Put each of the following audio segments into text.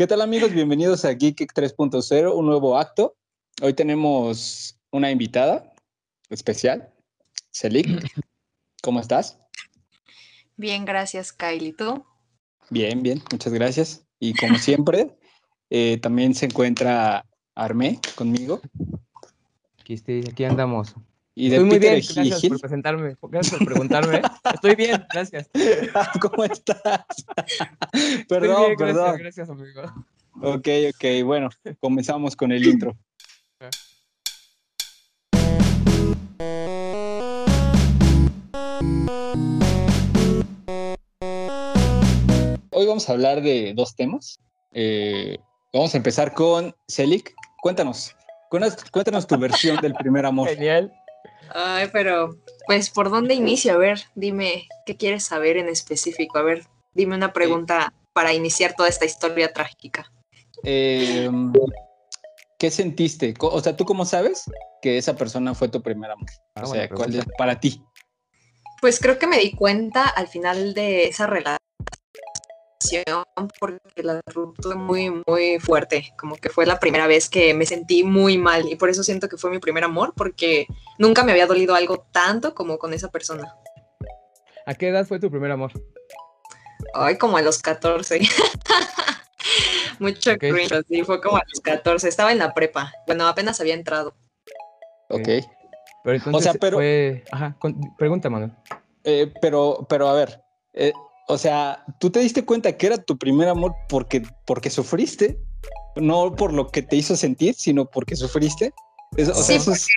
¿Qué tal amigos? Bienvenidos a Geek 3.0, un nuevo acto. Hoy tenemos una invitada especial, Celik. ¿Cómo estás? Bien, gracias, Kylie. ¿Tú? Bien, bien, muchas gracias. Y como siempre, eh, también se encuentra Armé conmigo. Aquí, estoy, aquí andamos. Y de Estoy muy Peter bien, gracias por presentarme, gracias por preguntarme. Estoy bien, gracias. ¿Cómo estás? Estoy perdón, bien, perdón. Gracias, gracias, amigo. Ok, ok, bueno, comenzamos con el intro. Hoy vamos a hablar de dos temas. Eh, vamos a empezar con Celik. Cuéntanos, cuéntanos, cuéntanos tu versión del primer amor. Genial. Ay, pero, pues, ¿por dónde inicio? A ver, dime, ¿qué quieres saber en específico? A ver, dime una pregunta para iniciar toda esta historia trágica. Eh, ¿Qué sentiste? O sea, ¿tú cómo sabes que esa persona fue tu primer amor? Ah, o sea, ¿cuál es para ti? Pues creo que me di cuenta al final de esa relación porque la ruptura fue muy, muy fuerte. Como que fue la primera vez que me sentí muy mal y por eso siento que fue mi primer amor porque nunca me había dolido algo tanto como con esa persona. ¿A qué edad fue tu primer amor? Ay, como a los 14. Mucho Ok. cringe, así, fue como a los 14. Estaba en la prepa. Bueno, apenas había entrado. Ok. Pero entonces sea, pero- fue... Ajá, con- pregunta, Manuel. Eh, pero, pero a ver, eh, o sea, ¿tú te diste cuenta que era tu primer amor porque, porque sufriste? No por lo que te hizo sentir, sino porque sufriste. Eso- o sea, Sí, eso es-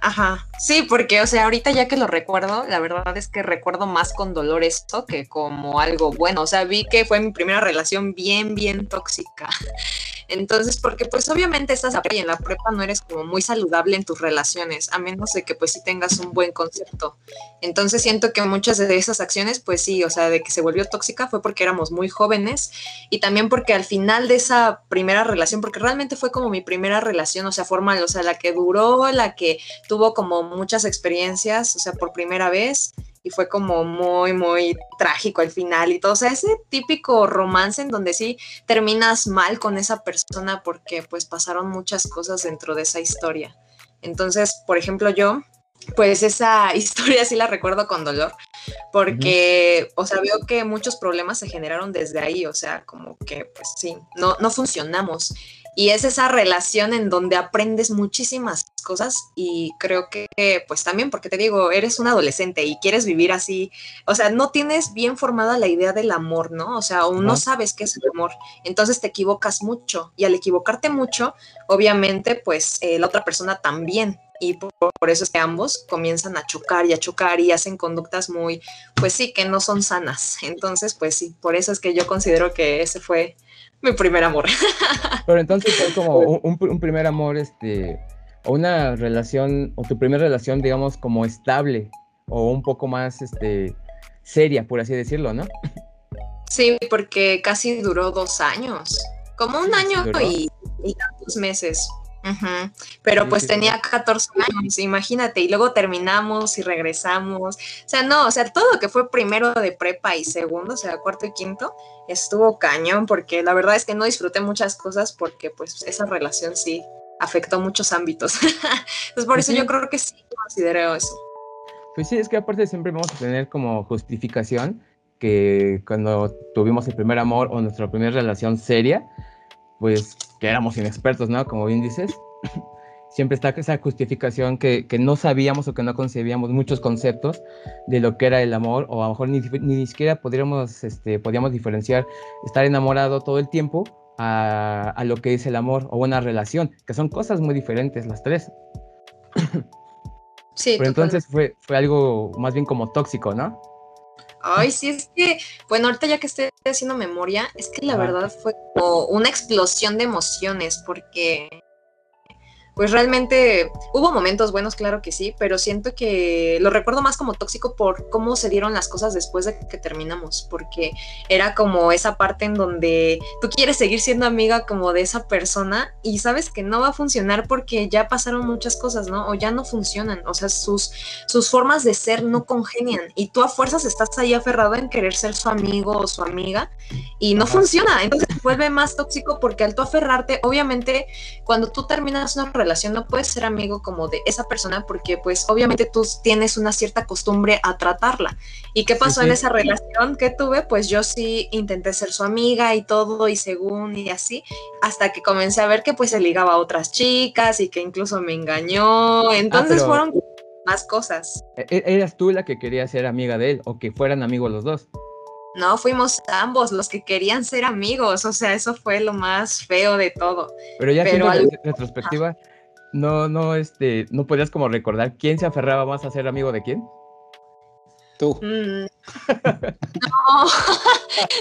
Ajá. Sí, porque, o sea, ahorita ya que lo recuerdo, la verdad es que recuerdo más con dolor esto que como algo bueno. O sea, vi que fue mi primera relación bien, bien tóxica. Entonces, porque pues obviamente estás y en la prepa no eres como muy saludable en tus relaciones, a menos de que pues sí tengas un buen concepto. Entonces siento que muchas de esas acciones, pues sí, o sea, de que se volvió tóxica fue porque éramos muy jóvenes y también porque al final de esa primera relación, porque realmente fue como mi primera relación, o sea, formal, o sea, la que duró, la que tuvo como muchas experiencias, o sea, por primera vez, y fue como muy, muy trágico al final y todo, o sea, ese típico romance en donde sí terminas mal con esa persona porque pues pasaron muchas cosas dentro de esa historia. Entonces, por ejemplo, yo, pues esa historia sí la recuerdo con dolor, porque, o sea, veo que muchos problemas se generaron desde ahí, o sea, como que, pues sí, no, no funcionamos. Y es esa relación en donde aprendes muchísimas cosas y creo que, pues también, porque te digo, eres un adolescente y quieres vivir así, o sea, no tienes bien formada la idea del amor, ¿no? O sea, o no sabes qué es el amor, entonces te equivocas mucho y al equivocarte mucho, obviamente, pues eh, la otra persona también. Y por, por eso es que ambos comienzan a chocar y a chocar y hacen conductas muy, pues sí, que no son sanas. Entonces, pues sí, por eso es que yo considero que ese fue mi primer amor. Pero entonces fue como un, primer amor, este, o una relación, o tu primera relación, digamos, como estable, o un poco más, este, seria, por así decirlo, ¿no? Sí, porque casi duró dos años, como un año y, y tantos meses. Ujú. Pero pues tenía 14 años, imagínate, y luego terminamos y regresamos. O sea, no, o sea, todo lo que fue primero de prepa y segundo, o sea, cuarto y quinto, estuvo cañón, porque la verdad es que no disfruté muchas cosas porque pues esa relación sí afectó muchos ámbitos. Entonces, por Pues eso yo creo que sí considero eso. Pues sí, es que aparte siempre vamos a tener como justificación que cuando tuvimos el primer amor o nuestra primera relación seria, pues que éramos inexpertos, ¿no? Como bien dices. Siempre está esa justificación que, que no sabíamos o que no concebíamos muchos conceptos de lo que era el amor, o a lo mejor ni, ni siquiera podríamos, este, podíamos diferenciar estar enamorado todo el tiempo a, a lo que es el amor o una relación, que son cosas muy diferentes las tres. Sí, Pero entonces fue, fue algo más bien como tóxico, ¿no? Ay, sí, es que, bueno, ahorita ya que estoy haciendo memoria, es que la verdad fue como una explosión de emociones, porque, pues realmente hubo momentos buenos, claro que sí, pero siento que lo recuerdo más como tóxico por cómo se dieron las cosas después de que terminamos, porque era como esa parte en donde tú quieres seguir siendo amiga como de esa persona y sabes que no va a funcionar porque ya pasaron muchas cosas, ¿no? O ya no funcionan, o sea, sus, sus formas de ser no congenian y tú a fuerzas estás ahí aferrado en querer ser su amigo o su amiga y no funciona, entonces vuelve más tóxico porque al tú aferrarte, obviamente cuando tú terminas una relación no puedes ser amigo como de esa persona porque pues obviamente tú tienes una cierta costumbre a tratarla. ¿Y qué pasó en esa relación que tuve? Pues yo sí intenté ser su amiga y todo y según y así, hasta que comencé a ver que pues se ligaba a otras chicas y que incluso me engañó. Ah, entonces fueron más cosas. ¿e-, e-, ¿Eras tú la que quería ser amiga de él o que fueran amigos los dos? No, fuimos ambos los que querían ser amigos, o sea, eso fue lo más feo de todo. Pero ya en retrospectiva, no, no, este, no podías como recordar quién se aferraba más a ser amigo de quién. Tú. Mm. no,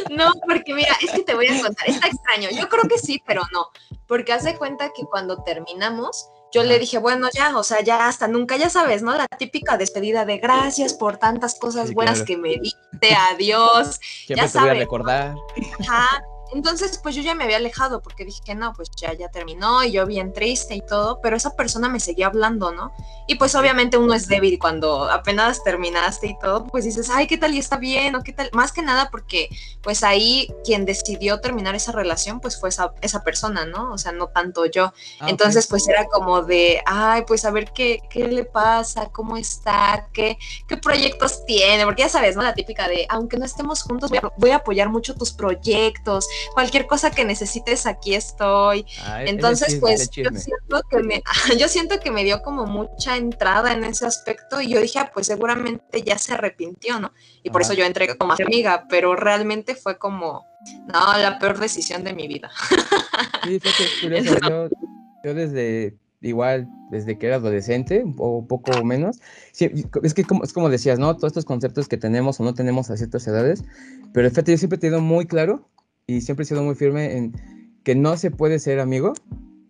no, porque mira, es que te voy a contar, está extraño. Yo creo que sí, pero no, porque haz de cuenta que cuando terminamos, yo le dije, bueno, ya, o sea, ya hasta nunca, ya sabes, ¿no? La típica despedida de gracias por tantas cosas buenas que me diste, adiós. ya sabes. Voy a recordar. Ajá. Entonces, pues yo ya me había alejado porque dije que no, pues ya, ya terminó y yo bien triste y todo, pero esa persona me seguía hablando, ¿no? Y pues obviamente uno es débil cuando apenas terminaste y todo, pues dices, ay, ¿qué tal? Y está bien, o qué tal. Más que nada porque pues ahí quien decidió terminar esa relación, pues fue esa, esa persona, ¿no? O sea, no tanto yo. Ah, Entonces, pues era como de, ay, pues a ver qué, qué le pasa, cómo está, qué, qué proyectos tiene, porque ya sabes, ¿no? La típica de, aunque no estemos juntos, voy a, voy a apoyar mucho tus proyectos cualquier cosa que necesites, aquí estoy. Entonces, pues yo siento, que me, yo siento que me dio como mucha entrada en ese aspecto y yo dije, ah, pues seguramente ya se arrepintió, ¿no? Y por eso yo entré como amiga, pero realmente fue como, no, la peor decisión de mi vida. Sí, fue yo, yo desde igual desde que era adolescente, o poco menos. es que como, es como decías, ¿no? Todos estos conceptos que tenemos o no tenemos a ciertas edades, pero fíjate, yo siempre he tenido muy claro y siempre he sido muy firme en que no se puede ser amigo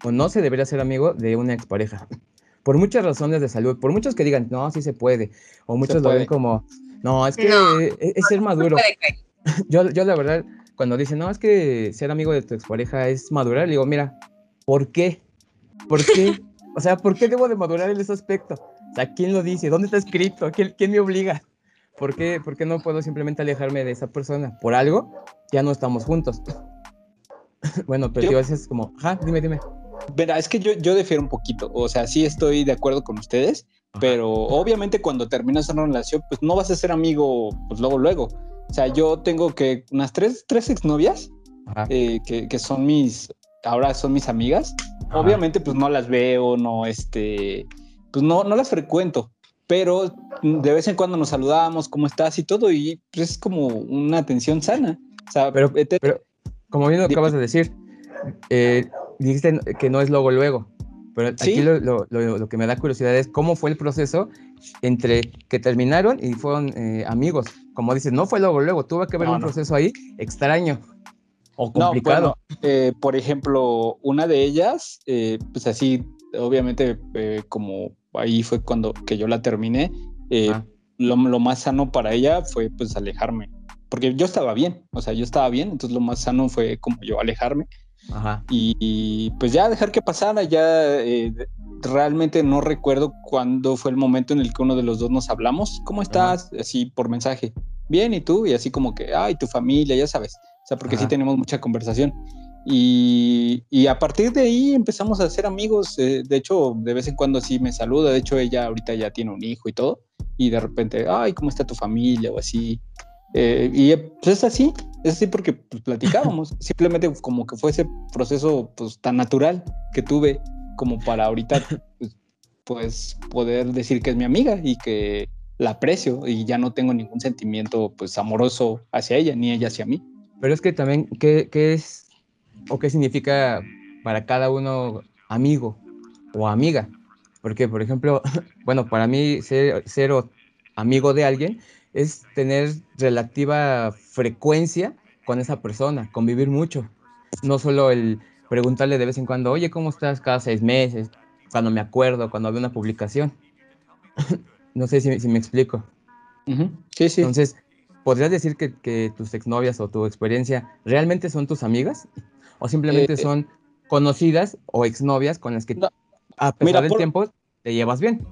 o no se debería ser amigo de una expareja. Por muchas razones de salud, por muchos que digan, no, sí se puede, o muchos lo ven como, no, es que es, ser maduro. yo, yo la verdad, cuando dicen, no, es que ser amigo de tu expareja es madurar, le digo, mira, ¿por qué? ¿Por qué? o sea, ¿por qué debo de madurar en ese aspecto? O sea, ¿quién lo dice? ¿Dónde está escrito? ¿Quién, quién me obliga? ¿Por qué, ¿Por qué no puedo simplemente alejarme de esa persona? ¿Por algo? Ya no estamos juntos. bueno, pero yo, a veces como, ajá, dime, dime. Verá, es que yo, yo difiero un poquito. O sea, sí estoy de acuerdo con ustedes, pero obviamente cuando terminas una relación, pues no vas a ser amigo, pues luego, luego. O sea, yo tengo que unas tres, tres exnovias eh, que, que, son mis, ahora son mis amigas. Obviamente, pues no las veo, no, este, pues no, no las frecuento pero de vez en cuando nos saludamos, ¿cómo estás? y todo, y pues es como una atención sana. O sea, pero, pero como bien lo acabas de decir, eh, dijiste que no es luego luego, pero aquí lo, lo, lo, que me da curiosidad es cómo fue el proceso entre que terminaron y fueron eh, amigos. Como dices, no fue luego luego, tuvo que haber un proceso ahí extraño o complicado. Eh, por ejemplo, una de ellas, pues así, obviamente, como ahí fue cuando que yo la terminé. Eh, lo, más sano para ella fue pues alejarme, porque yo estaba bien, o sea, yo estaba bien, entonces lo más sano fue como yo alejarme. Y, pues ya dejar que pasara, ya eh, realmente no recuerdo cuándo fue el momento en el que uno de los dos nos hablamos, ¿cómo estás? Así por mensaje, bien, ¿y tú? Y así como que, ay, tu familia, ya sabes, o sea, porque sí tenemos mucha conversación. Y, a partir de ahí empezamos a ser amigos. Eh, de hecho, de vez en cuando sí me saluda. De hecho, ella ahorita ya tiene un hijo y todo. Y de repente, ay, ¿cómo está tu familia? O así. Eh, y pues es así, es así porque pues, platicábamos. Simplemente como que fue ese proceso pues, tan natural que tuve como para ahorita pues, pues, poder decir que es mi amiga y que la aprecio y ya no tengo ningún sentimiento pues amoroso hacia ella ni ella hacia mí. Pero es que también, ¿qué, qué es o qué significa para cada uno amigo o amiga. Porque, por ejemplo, bueno, para mí ser, ser amigo de alguien es tener relativa frecuencia con esa persona, convivir mucho. No solo el preguntarle de vez en cuando, oye, ¿cómo estás cada seis meses? cuando me acuerdo, cuando veo una publicación. no sé si, me explico. Sí, sí. Entonces, ¿podrías decir que, tus exnovias o tu experiencia realmente son tus amigas? ¿O simplemente eh, son conocidas o exnovias con las que a pesar del tiempo te llevas bien?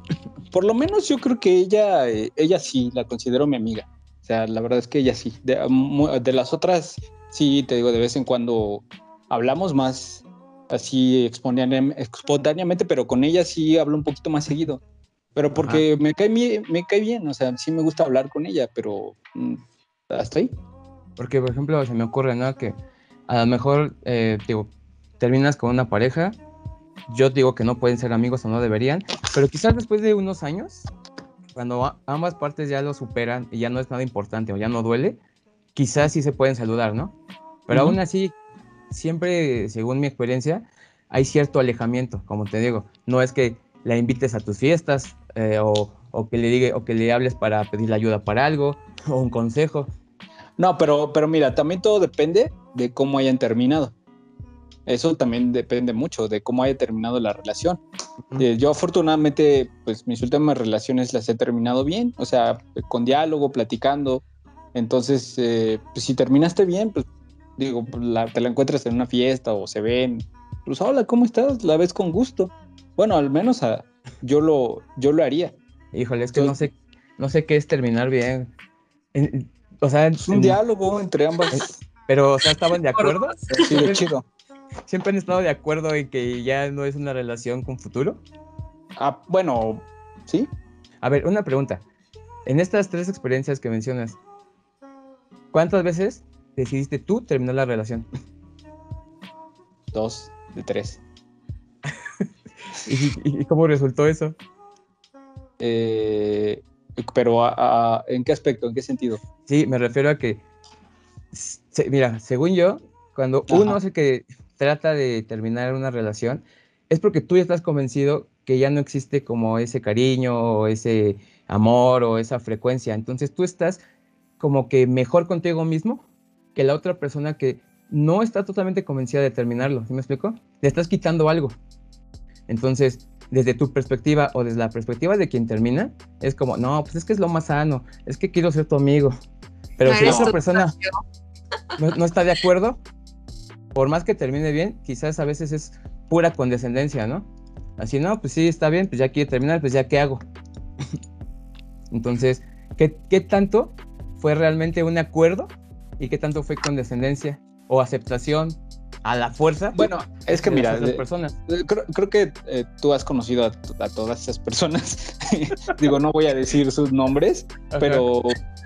Por lo menos yo creo que ella, eh, ella sí, la considero mi amiga. O sea, la verdad es que ella sí. De, de las otras, sí, te digo, de vez en cuando hablamos más así espontáneamente, pero con ella sí hablo un poquito más seguido. Pero porque me cae, me cae bien, o sea, sí me gusta hablar con ella, pero mm, hasta ahí. Porque, por ejemplo, se me ocurre, ¿no? Que a lo mejor, eh, digo, terminas con una pareja, yo digo que no pueden ser amigos o no deberían, pero quizás después de unos años, cuando ambas partes ya lo superan y ya no es nada importante o ya no duele, quizás sí se pueden saludar, ¿no? Pero aún así, siempre, según mi experiencia, hay cierto alejamiento, como te digo. No es que la invites a tus fiestas eh, o, que le diga, o que le hables para pedirle ayuda para algo o un consejo. No, pero, pero mira, también todo depende de cómo hayan terminado. Eso también depende mucho de cómo haya terminado la relación. Eh, yo afortunadamente, pues mis últimas relaciones las he terminado bien, o sea, con diálogo, platicando. Entonces, eh, pues si terminaste bien, pues digo, pues, te la encuentras en una fiesta o se ven, pues hola, ¿cómo estás? La ves con gusto. Bueno, al menos a, yo, lo, yo lo haría. Híjole, es que no sé, no sé qué es terminar bien. O sea, es un diálogo entre ambas. Pero, o sea, ¿estaban de acuerdo? Sí, chido. ¿Siempre han estado de acuerdo en que ya no es una relación con futuro? Ah, bueno, sí. A ver, una pregunta. En estas tres experiencias que mencionas, ¿cuántas veces decidiste tú terminar la relación? Dos de tres. ¿Y, cómo resultó eso? Eh, pero ¿en qué aspecto? ¿En qué sentido? Sí, me refiero a que, mira, según yo, cuando uno hace que trata de terminar una relación, es porque tú ya estás convencido que ya no existe como ese cariño o ese amor o esa frecuencia. Entonces tú estás como que mejor contigo mismo que la otra persona que no está totalmente convencida de terminarlo. ¿Sí me explico? Le estás quitando algo. Entonces, desde tu perspectiva o desde la perspectiva de quien termina, es como, no, pues es que es lo más sano, es que quiero ser tu amigo. Pero si otra persona no, está de acuerdo, por más que termine bien, quizás a veces es pura condescendencia, ¿no? Así, no, pues sí, está bien, pues ya quiere terminar, pues ya qué hago. Entonces, ¿qué, ¿qué tanto fue realmente un acuerdo y qué tanto fue condescendencia o aceptación a la fuerza. Bueno, es que mira, personas. Creo, que eh, tú has conocido a, todas esas personas. Digo, no voy a decir sus nombres, pero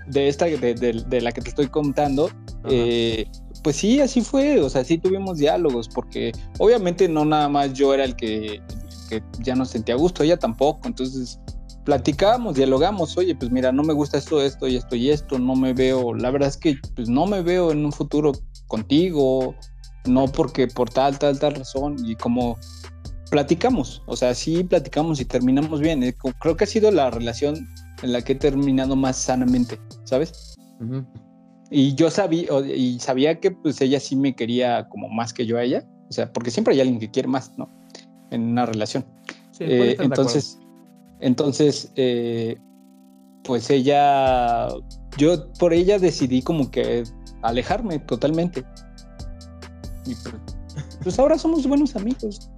de esta, de, la que te estoy contando, eh, pues sí, así fue. O sea, sí tuvimos diálogos, porque obviamente no nada más yo era el que, que ya no sentía gusto, ella tampoco. Entonces, platicábamos, dialogamos, oye, pues mira, no me gusta esto, esto y esto y esto, no me veo, la verdad es que pues no me veo en un futuro contigo, no porque por tal, tal, tal razón, y como platicamos, o sea, sí platicamos y terminamos bien, eh, creo que ha sido la relación en la que he terminado más sanamente, ¿sabes? Y yo sabía, y sabía que pues ella sí me quería como más que yo a ella, o sea, porque siempre hay alguien que quiere más, ¿no? En una relación. Eh, entonces, entonces, eh, pues ella, yo por ella decidí como que alejarme totalmente. Y pues, pues, ahora somos buenos amigos.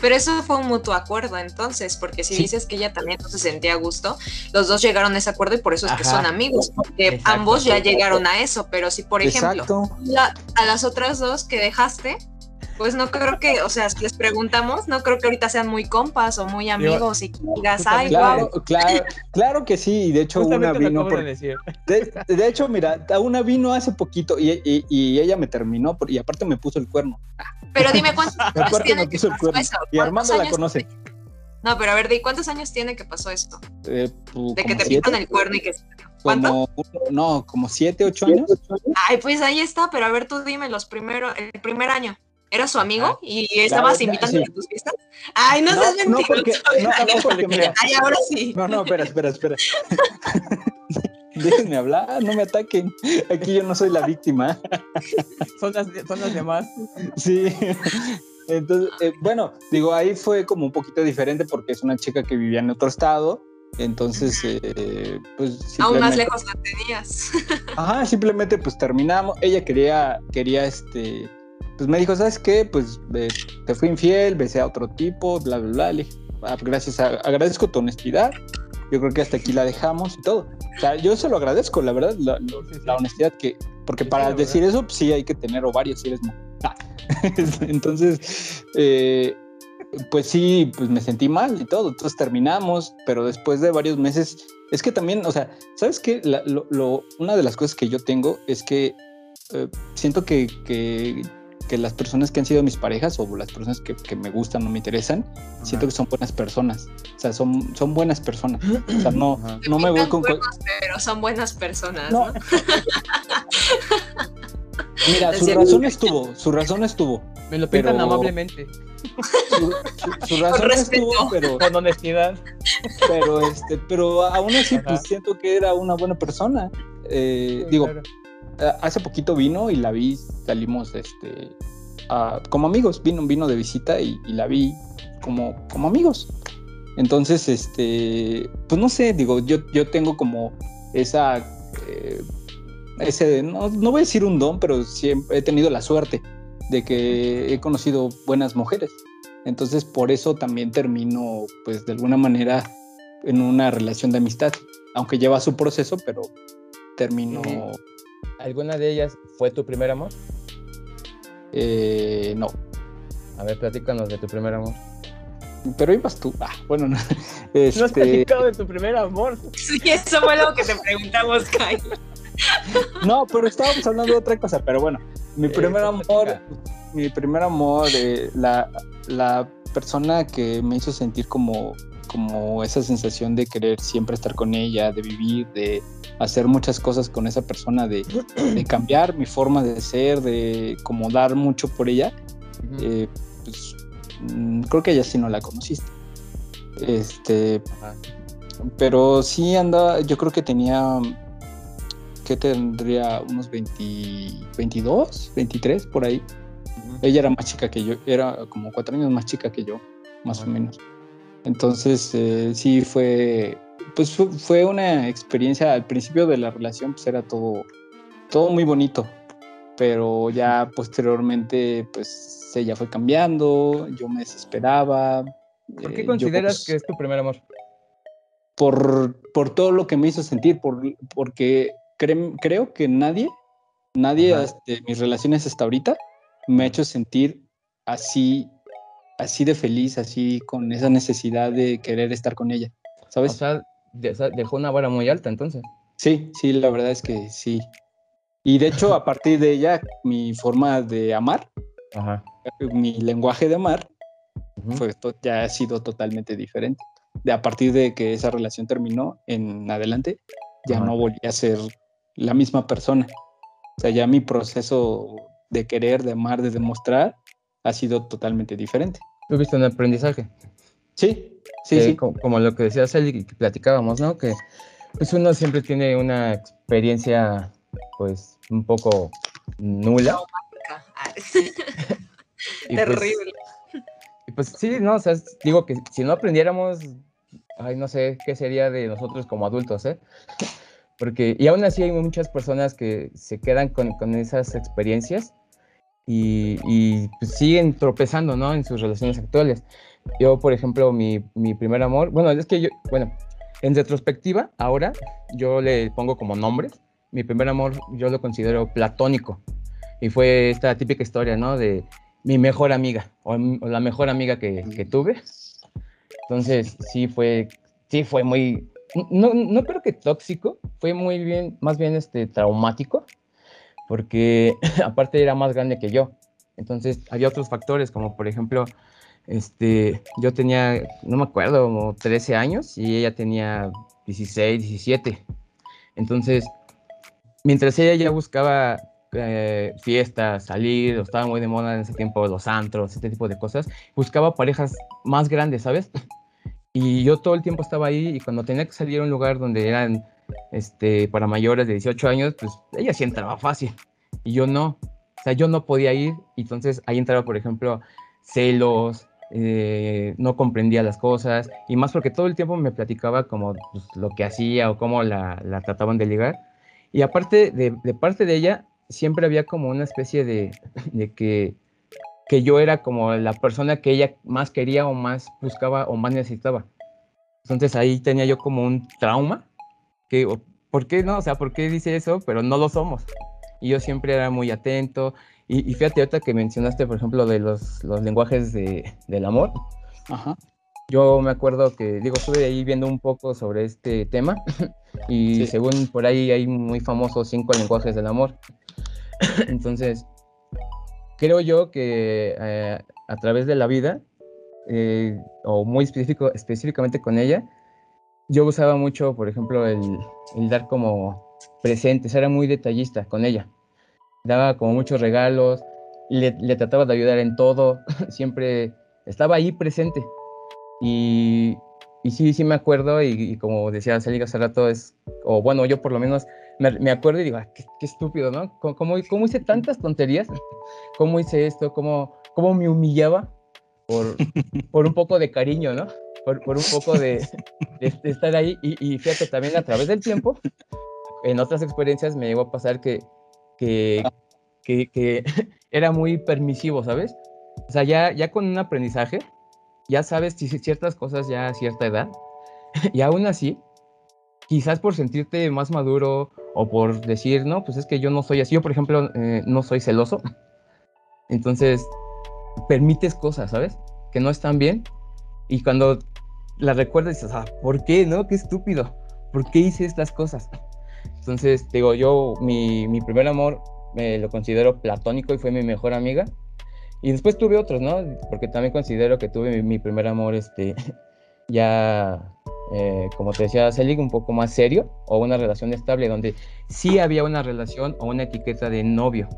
Pero eso fue un mutuo acuerdo entonces, porque si dices que ella también no se sentía a gusto, los dos llegaron a ese acuerdo y por eso es que son amigos, porque ambos ya llegaron a eso, pero si por ejemplo a las otras dos que dejaste, pues no creo que, o sea, si les preguntamos, no creo que ahorita sean muy compas o muy amigos y que digas, ay, claro, claro, claro que sí, y de hecho una vino por, de, de, hecho, mira, una vino hace poquito y, y, ella me terminó y aparte me puso el cuerno. Pero dime cuántos años tiene que pasó eso. Y Armando la conoce. No, pero a ver, ¿de cuántos años tiene que pasó esto? Eh, pues, de que te pitan el cuerno y que... ¿Cuánto? no, como siete, ocho años. Ay, pues ahí está, pero a ver, tú dime los primeros, el primer año. ¿Era su amigo? ¿Y estabas invitando a tus fiestas? Ay, no, seas mentiroso. No, porque, no, no, porque mira, Ay, ahora sí. No, no, espera, espera, espera. Déjenme hablar, no me ataquen. Aquí yo no soy la víctima. Son las, son las demás. Sí. Entonces, eh, bueno, digo, ahí fue como un poquito diferente porque es una chica que vivía en otro estado. Entonces, eh, pues. Aún más lejos la tenías. Ajá, simplemente pues terminamos. Ella quería, quería este. Pues me dijo, ¿sabes qué? Pues te fui infiel, besé a otro tipo, bla, bla, bla. Le dije, ah, gracias, agradezco tu honestidad. Yo creo que hasta aquí la dejamos y todo. O sea, yo se lo agradezco, la verdad, la, la honestidad que. Porque para decir eso, pues, sí hay que tener ovarios si eres Ah. Entonces, eh, pues sí, pues me sentí mal y todo. Entonces terminamos, pero después de varios meses, es que también, o sea, ¿sabes qué? lo, una de las cosas que yo tengo es que eh, siento que, que, las personas que han sido mis parejas o las personas que, me gustan o me interesan, siento que son buenas personas. O sea, son, son buenas personas. O sea, no, no me voy con... pero son buenas personas, ¿no? Mira, su razón estuvo, su razón estuvo. Me lo pintan amablemente. Su, razón estuvo, pero. Con honestidad. Pero este, pero aún así, pues siento que era una buena persona. Eh, digo, hace poquito vino y la vi, salimos este como amigos, vino, vino de visita y, la vi como, como amigos. Entonces, este, pues no sé, digo, yo, yo tengo como esa eh, ese, no, voy a decir un don, pero siempre he tenido la suerte de que he conocido buenas mujeres. Entonces por eso también termino, pues de alguna manera, en una relación de amistad, aunque lleva su proceso, pero termino... ¿Alguna de ellas fue tu primer amor? Eh, no. A ver, platícanos de tu primer amor. Pero ibas tú. Ah, bueno, no. Este... ¿No has platicado de tu primer amor? Sí, eso fue lo que te preguntamos, Kai. No, pero estábamos hablando de otra cosa, pero bueno, mi primer amor, mi primer amor, eh, la, la persona que me hizo sentir como, como esa sensación de querer siempre estar con ella, de vivir, de hacer muchas cosas con esa persona, de, cambiar mi forma de ser, de como dar mucho por ella, eh, pues mm, creo que ella sí no la conociste. Este, pero sí andaba, yo creo que tenía que tendría unos 20, 22, 23 por ahí. Ella era más chica que yo, era como cuatro años más chica que yo, más o menos. Entonces, eh, sí fue, pues fue una experiencia, al principio de la relación, pues era todo, todo muy bonito, pero ya posteriormente, pues ella fue cambiando, yo me desesperaba. ¿Por qué eh, consideras pues que es tu primer amor? Por, por todo lo que me hizo sentir, por, porque creo que nadie, nadie de mis relaciones hasta ahorita me ha hecho sentir así, así de feliz, así con esa necesidad de querer estar con ella, ¿sabes? O sea, dejó una vara muy alta entonces. Sí, sí, la verdad es que sí. Y de hecho, a partir de ella, mi forma de amar, mi lenguaje de amar, ya ha sido totalmente diferente. De a partir de que esa relación terminó en adelante, ya no volví a ser la misma persona. O sea, ya mi proceso de querer, de amar, de demostrar, ha sido totalmente diferente. ¿Tuviste un aprendizaje? Sí, sí, sí. Como, lo que decías él y que platicábamos, ¿no? Que pues uno siempre tiene una experiencia, pues, un poco nula. Pues, Terrible. y pues sí, no, o sea, digo que si no aprendiéramos, ay, no sé qué sería de nosotros como adultos, ¿eh? Porque, y aún así hay muchas personas que se quedan con, con esas experiencias y, y pues siguen tropezando, ¿no? En sus relaciones actuales. Yo, por ejemplo, mi, mi primer amor, bueno, es que yo, bueno, en retrospectiva, ahora yo le pongo como nombre. Mi primer amor yo lo considero platónico. Y fue esta típica historia, ¿no? De mi mejor amiga o, la mejor amiga que, que, tuve. Entonces, sí fue, sí fue muy, no, no creo que tóxico, fue muy bien, más bien este, traumático, porque aparte era más grande que yo. Entonces había otros factores, como por ejemplo, este, yo tenía, no me acuerdo, como 13 años y ella tenía 16, 17. Entonces, mientras ella ya buscaba eh, fiestas, salir, estaba muy de moda en ese tiempo los antros, este tipo de cosas, buscaba parejas más grandes, ¿sabes? Y yo todo el tiempo estaba ahí y cuando tenía que salir a un lugar donde eran este, para mayores de 18 años, pues ella sí entraba fácil y yo no. O sea, yo no podía ir entonces ahí entraba, por ejemplo, celos, eh, no comprendía las cosas, y más porque todo el tiempo me platicaba como pues, lo que hacía o cómo la, trataban de ligar. Y aparte de, parte de ella, siempre había como una especie de, de que, que yo era como la persona que ella más quería o más buscaba o más necesitaba. Entonces ahí tenía yo como un trauma, que, ¿por qué no? O sea, ¿por qué dice eso? Pero no lo somos. Y yo siempre era muy atento. Y, fíjate ahorita que mencionaste, por ejemplo, de los, los lenguajes de, del amor. Ajá. Yo me acuerdo que, digo, estuve ahí viendo un poco sobre este tema y según por ahí hay muy famosos cinco lenguajes del amor. Entonces, creo yo que eh, a través de la vida eh, o muy específico, específicamente con ella, yo usaba mucho, por ejemplo, el, dar como presentes, era muy detallista con ella. Daba como muchos regalos, le, le trataba de ayudar en todo, siempre estaba ahí presente. Y, y sí, sí me acuerdo, y, como decía Celiga hace rato, es, o bueno, yo por lo menos me, acuerdo y digo, ah, qué, estúpido, ¿no? ¿Cómo, ¿Cómo, hice tantas tonterías? ¿Cómo hice esto? ¿Cómo, cómo me humillaba? por, por un poco de cariño, ¿no? Por, por un poco de, de, estar ahí. Y, y, fíjate, también a través del tiempo, en otras experiencias me llegó a pasar que, que, que, que era muy permisivo, ¿sabes? O sea, ya, ya con un aprendizaje, ya sabes ciertas cosas ya a cierta edad, y aún así, quizás por sentirte más maduro o por decir, no, pues es que yo no soy así. Yo, por ejemplo, eh, no soy celoso. Entonces, permites cosas, ¿sabes? Que no están bien. Y cuando las recuerdas dices, ah, ¿por qué? ¿No? Qué estúpido. ¿Por qué hice estas cosas? Entonces, digo, yo, mi, mi primer amor me lo considero platónico y fue mi mejor amiga. Y después tuve otros, ¿no? Porque también considero que tuve mi, primer amor, este, ya, eh, como te decía, Celig, un poco más serio o una relación estable donde sí había una relación o una etiqueta de novio.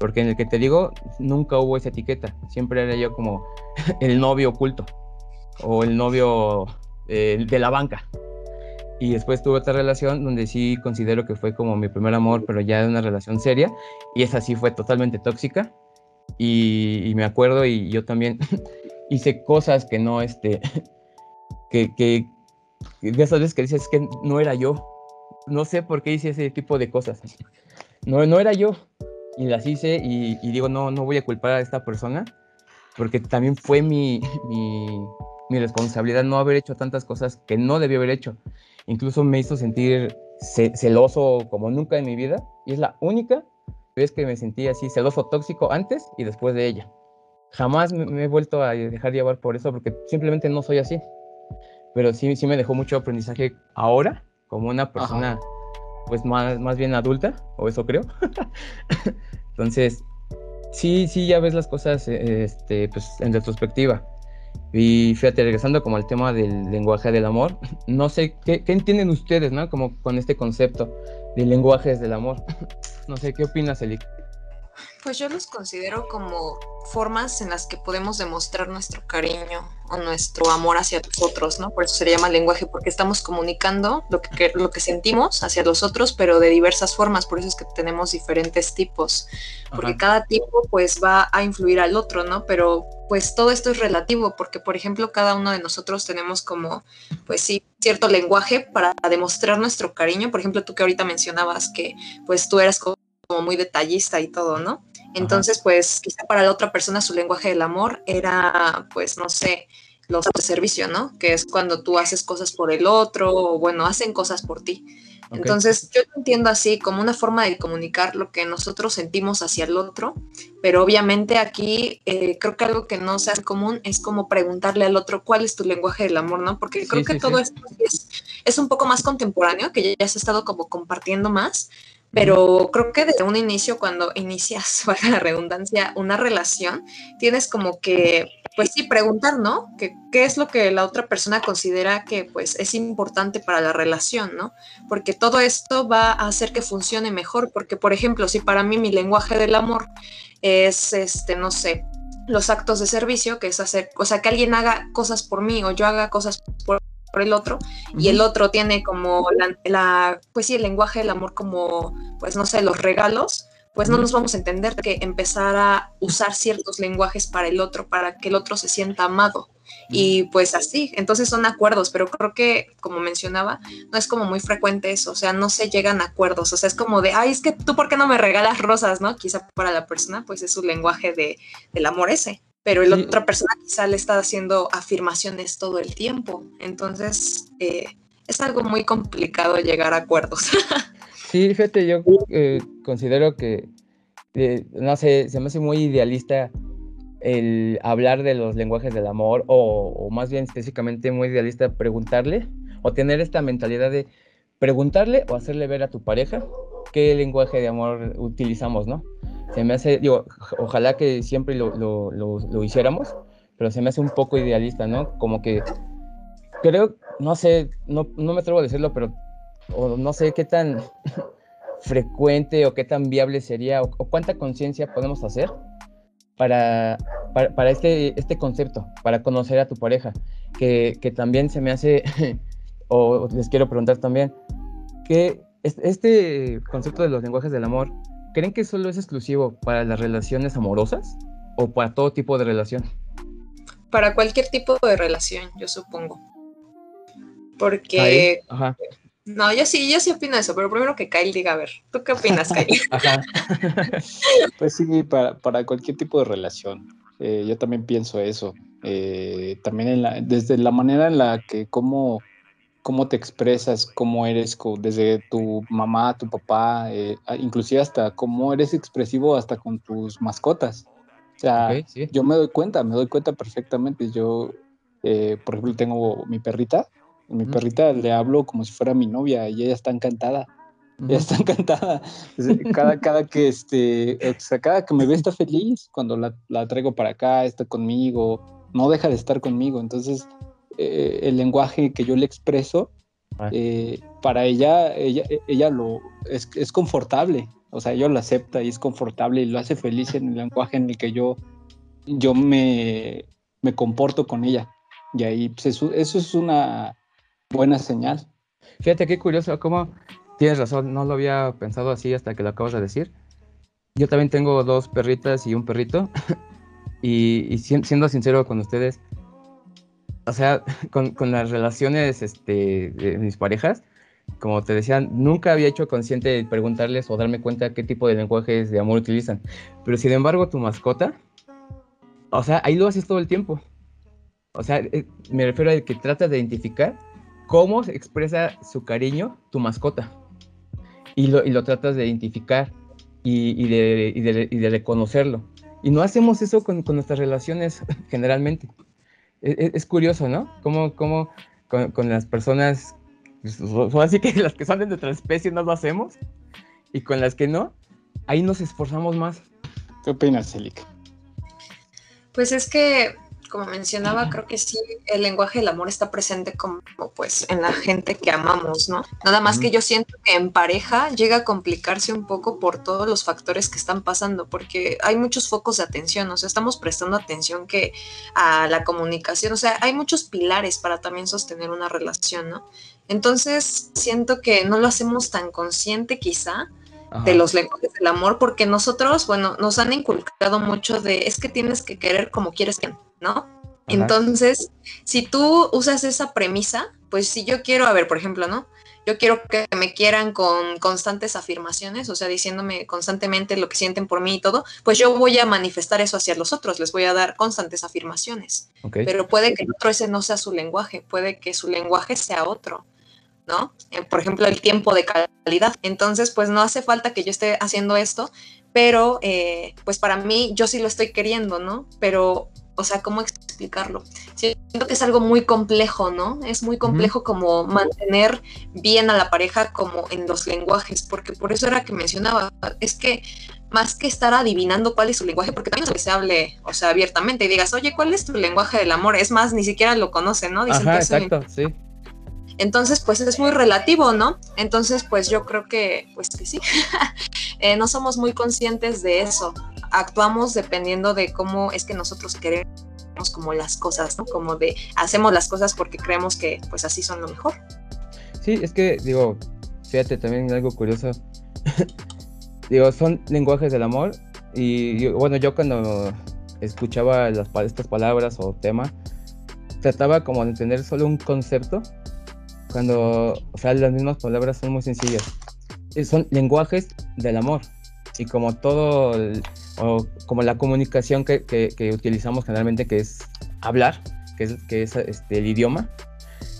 Porque en el que te digo, nunca hubo esa etiqueta. Siempre era yo como el novio oculto o el novio eh, de la banca. Y después tuve otra relación donde sí considero que fue como mi primer amor, pero ya de una relación seria. Y esa sí fue totalmente tóxica. Y, me acuerdo y yo también hice cosas que no, este, que, que de esas veces que dices que no era yo. No sé por qué hice ese tipo de cosas. No, no era yo y las hice y, digo, no, no voy a culpar a esta persona porque también fue mi, mi, mi, responsabilidad no haber hecho tantas cosas que no debí haber hecho. Incluso me hizo sentir celoso como nunca en mi vida y es la única vez que me sentí así celoso tóxico antes y después de ella. Jamás me, he vuelto a dejar llevar por eso porque simplemente no soy así. Pero sí, sí me dejó mucho aprendizaje ahora como una persona pues más, más bien adulta, o eso creo. Entonces, sí, sí, ya ves las cosas este, pues, en retrospectiva. Y fíjate, regresando como al tema del lenguaje del amor, no sé, ¿qué, qué entienden ustedes, no? Como con este concepto de lenguajes del amor. no sé, ¿qué opinas, Elik? Pues yo los considero como formas en las que podemos demostrar nuestro cariño o nuestro amor hacia los otros, ¿no? Por eso se llama lenguaje, porque estamos comunicando lo que, lo que sentimos hacia los otros, pero de diversas formas, por eso es que tenemos diferentes tipos, porque cada tipo pues va a influir al otro, ¿no? Pero pues todo esto es relativo, porque por ejemplo cada uno de nosotros tenemos como, pues sí, cierto lenguaje para demostrar nuestro cariño, por ejemplo tú que ahorita mencionabas que pues tú eras como muy detallista y todo, ¿no? Entonces, pues quizá para la otra persona su lenguaje del amor era, pues, no sé, los de servicio, ¿no? Que es cuando tú haces cosas por el otro o, bueno, hacen cosas por ti. Entonces, yo lo entiendo así, como una forma de comunicar lo que nosotros sentimos hacia el otro, pero obviamente aquí eh, creo que algo que no sea común es como preguntarle al otro cuál es tu lenguaje del amor, ¿no? Porque creo que todo esto es, es, un poco más contemporáneo, que ya se ha estado como compartiendo más, pero creo que desde un inicio, cuando inicias, valga la redundancia, una relación, tienes como que, pues sí, preguntar, ¿no? ¿Qué, ¿Qué es lo que la otra persona considera que pues es importante para la relación, ¿no? Porque todo esto va a hacer que funcione mejor, porque por ejemplo, si para mí mi lenguaje del amor es, este, no sé, los actos de servicio, que es hacer, o sea, que alguien haga cosas por mí o yo haga cosas por por el otro y el otro tiene como la, pues sí, el lenguaje del amor como, pues no sé, los regalos, pues no nos vamos a entender que empezar a usar ciertos lenguajes para el otro, para que el otro se sienta amado. Y pues así, entonces son acuerdos, pero creo que, como mencionaba, no es como muy frecuente eso, o sea, no se llegan a acuerdos, o sea, es como de, ay, es que tú, ¿por qué no me regalas rosas, no? Quizá para la persona, pues es su lenguaje de, del amor ese, pero la otra persona quizá le está haciendo afirmaciones todo el tiempo, entonces eh, es algo muy complicado llegar a acuerdos. sí, fíjate, yo eh, considero que, eh, no sé, se me hace muy idealista el hablar de los lenguajes del amor o, más bien específicamente muy idealista preguntarle o tener esta mentalidad de preguntarle o hacerle ver a tu pareja qué lenguaje de amor utilizamos, ¿no? Se me hace, digo, ojalá que siempre lo, lo, lo, hiciéramos, pero se me hace un poco idealista, ¿no? Como que creo, no sé, no, no me atrevo a decirlo, pero o no sé qué tan frecuente o qué tan viable sería o cuánta conciencia podemos hacer para, para, este, este concepto, para conocer a tu pareja, que, que también se me hace, o les quiero preguntar también, que este concepto de los lenguajes del amor, ¿creen que solo es exclusivo para las relaciones amorosas o para todo tipo de relación? Para cualquier tipo de relación, yo supongo. Porque Ajá. No, yo sí, yo sí opino eso, pero primero que Kyle diga, a ver, ¿tú qué opinas, Kyle? pues sí, para, para, cualquier tipo de relación. Eh, yo también pienso eso. Eh, también en la, desde la manera en la que cómo, cómo te expresas, cómo eres, desde tu mamá, tu papá, eh, inclusive hasta cómo eres expresivo hasta con tus mascotas. O sea, yo me doy cuenta, me doy cuenta perfectamente. Yo, por ejemplo, tengo mi perrita mi perrita le hablo como si fuera mi novia y ella está encantada. Ella está encantada. Cada, cada que este, cada que me ve está feliz cuando la, la, traigo para acá, está conmigo, no deja de estar conmigo. Entonces, eh, el lenguaje que yo le expreso, ah. eh, para ella, ella, ella lo es, es, confortable. O sea, ella lo acepta y es confortable y lo hace feliz en el lenguaje en el que yo, yo me, me comporto con ella. Y ahí, pues eso, eso es una, buena señal. Fíjate qué curioso, cómo tienes razón, no lo había pensado así hasta que lo acabas de decir. Yo también tengo dos perritas y un perrito. y, siendo sincero con ustedes, o sea, con, las relaciones este, de mis parejas, como te decía, nunca había hecho consciente preguntarles o darme cuenta qué tipo de lenguajes de amor utilizan. Pero sin embargo, tu mascota, o sea, ahí lo haces todo el tiempo. O sea, eh, me refiero a que tratas de identificar cómo expresa su cariño tu mascota. Y lo, y lo tratas de identificar y, de, y, de, y, de, reconocerlo. Y no hacemos eso con, con nuestras relaciones generalmente. E, e, es, curioso, ¿no? Cómo, cómo con, con, las personas, así que las que son de nuestra especie no lo hacemos, y con las que no, ahí nos esforzamos más. ¿Qué opinas, Celica? Pues es que como mencionaba, creo que sí, el lenguaje del amor está presente como pues en la gente que amamos, ¿no? Nada más que yo siento que en pareja llega a complicarse un poco por todos los factores que están pasando, porque hay muchos focos de atención, o sea, estamos prestando atención que a la comunicación, o sea, hay muchos pilares para también sostener una relación, ¿no? Entonces, siento que no lo hacemos tan consciente quizá, de los lenguajes del amor, porque nosotros, bueno, nos han inculcado mucho de es que tienes que querer como quieres que, ¿no? Entonces, si tú usas esa premisa, pues si yo quiero, a ver, por ejemplo, ¿no? Yo quiero que me quieran con constantes afirmaciones, o sea, diciéndome constantemente lo que sienten por mí y todo, pues yo voy a manifestar eso hacia los otros, les voy a dar constantes afirmaciones. Pero puede que el otro ese no sea su lenguaje, puede que su lenguaje sea otro. ¿no? Eh, por ejemplo, el tiempo de calidad. Entonces, pues no hace falta que yo esté haciendo esto, pero eh, pues para mí yo sí lo estoy queriendo, ¿no? Pero, o sea, ¿cómo explicarlo? Siento que es algo muy complejo, ¿no? Es muy complejo como mantener bien a la pareja como en los lenguajes, porque por eso era que mencionaba, es que más que estar adivinando cuál es su lenguaje, porque también se hable, o sea, abiertamente y digas, oye, ¿cuál es tu lenguaje del amor? Es más, ni siquiera lo conocen, ¿no? Dicen Ajá, exacto, sí. Entonces, pues es muy relativo, ¿no? Entonces, pues yo creo que, pues que sí, eh, no somos muy conscientes de eso. Actuamos dependiendo de cómo es que nosotros queremos como las cosas, ¿no? Como de hacemos las cosas porque creemos que pues así son lo mejor. Sí, es que digo, fíjate también algo curioso. digo, son lenguajes del amor. Y bueno, yo cuando escuchaba estas palabras o tema, trataba como de tener solo un concepto, cuando, o sea, las mismas palabras son muy sencillas. Son lenguajes del amor. Y como todo, o como la comunicación que, que, utilizamos generalmente, que es hablar, que es, que es este, el idioma,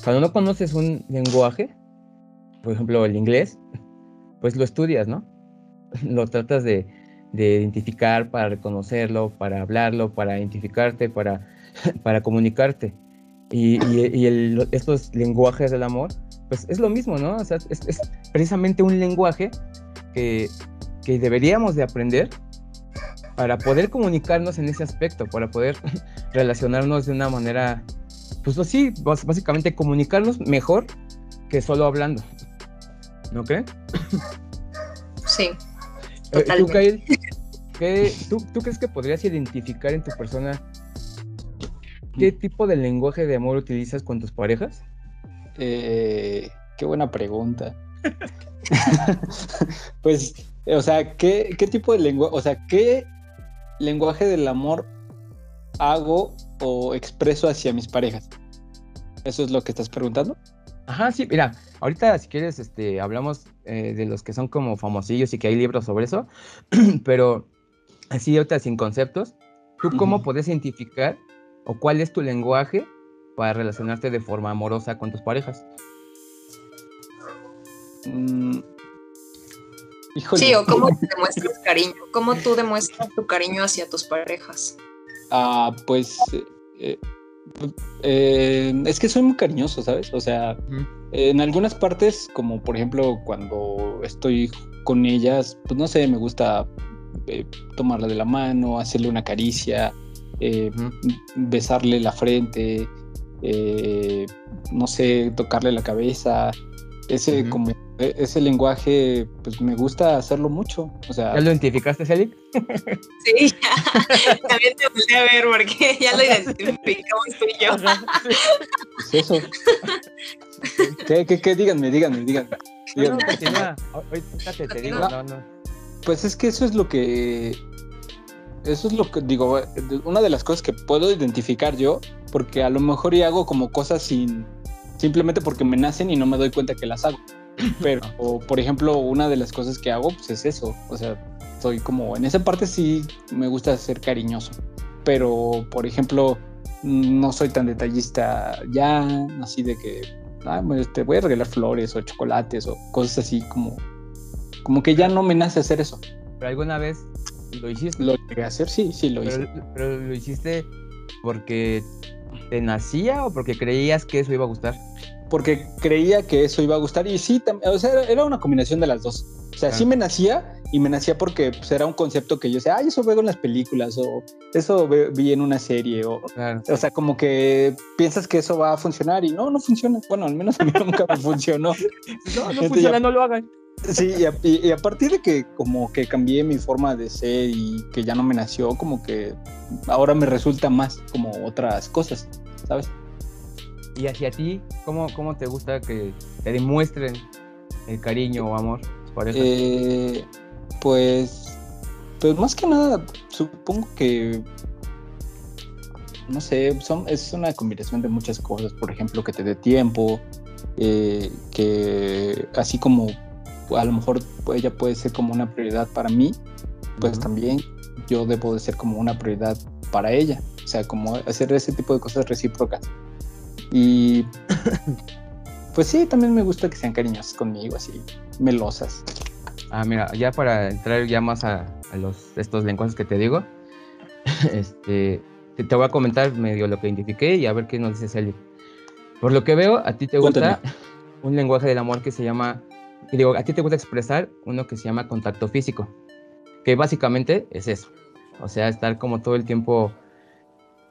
cuando no conoces un lenguaje, por ejemplo el inglés, pues lo estudias, ¿no? Lo tratas de, de identificar para reconocerlo, para hablarlo, para identificarte, para, para comunicarte. Y, y, estos lenguajes del amor, pues es lo mismo, ¿no? O sea, es, es precisamente un lenguaje que, que deberíamos de aprender para poder comunicarnos en ese aspecto, para poder relacionarnos de una manera, pues así, básicamente comunicarnos mejor que solo hablando. ¿No creen? Sí. Eh, ¿Tú, ¿tú, ¿Tú crees que podrías identificar en tu persona qué tipo de lenguaje de amor utilizas con tus parejas? Eh, qué buena pregunta. pues, o sea, ¿qué, tipo de lenguaje, o sea, qué lenguaje del amor hago o expreso hacia mis parejas? ¿Eso es lo que estás preguntando? Ajá, sí, mira, ahorita si quieres, este, hablamos eh, de los que son como famosillos y que hay libros sobre eso, pero así ahorita sin conceptos, ¿tú cómo puedes identificar o cuál es tu lenguaje para relacionarte de forma amorosa con tus parejas? Mm, sí, o cómo te demuestras cariño, cómo tú demuestras tu cariño hacia tus parejas. Ah, pues eh, eh, es que soy muy cariñoso, ¿sabes? O sea, en algunas partes, como por ejemplo cuando estoy con ellas, pues no sé, me gusta eh, tomarla de la mano, hacerle una caricia, besarle la frente, no sé, tocarle la cabeza, ese como e, ese lenguaje, pues me gusta hacerlo mucho. O sea, ¿Ya lo identificaste, Celic? Sí, ya. también te volví a ver porque ya lo identificamos tú y yo. Pues eso. ¿Qué, qué, qué? Díganme, díganme, díganme. díganme. te digo, no, no. Pues es que eso es lo que. Eso es lo que digo, una de las cosas que puedo identificar yo, porque a lo mejor ya hago como cosas sin. Simplemente porque me nacen y no me doy cuenta que las hago. Pero, por ejemplo, una de las cosas que hago, pues es eso. O sea, soy como, en esa parte sí me gusta ser cariñoso. Pero, por ejemplo, no soy tan detallista ya, así de que, ah, te voy a regalar flores o chocolates o cosas así como, como que ya no me nace hacer eso. ¿Pero alguna vez lo hiciste? Lo llegué a hacer, sí, sí, lo hice. Pero lo hiciste porque te nacía o porque creías que eso iba a gustar? porque creía que eso iba a gustar y sí, o sea, era una combinación de las dos. O sea, sí me nacía y me nacía porque pues, era un concepto que yo decía, ay, eso veo en las películas o eso vi en una serie o, o sea, como que piensas que eso va a funcionar y no, no funciona. Bueno, al menos a mí nunca me funcionó. no, no funciona, no lo hagan. Sí, y a, y a, partir de que como que cambié mi forma de ser y que ya no me nació, como que ahora me resulta más como otras cosas, ¿sabes? Y hacia ti, ¿cómo, cómo te gusta que te demuestren el cariño o amor? Eh, pues, pues más que nada, supongo que, no sé, son, es una combinación de muchas cosas. Por ejemplo, que te dé tiempo, eh, que así como a lo mejor ella puede ser como una prioridad para mí, pues también yo debo de ser como una prioridad para ella. O sea, como hacer ese tipo de cosas recíprocas. Y pues sí, también me gusta que sean cariñosas conmigo, así, melosas. Ah, mira, ya para entrar ya más a, los, estos lenguajes que te digo, este, te, voy a comentar medio lo que identifiqué y a ver qué nos dice Celia. Por lo que veo, a ti te gusta un lenguaje del amor que se llama, digo, a ti te gusta expresar uno que se llama contacto físico, que básicamente es eso. O sea, estar como todo el tiempo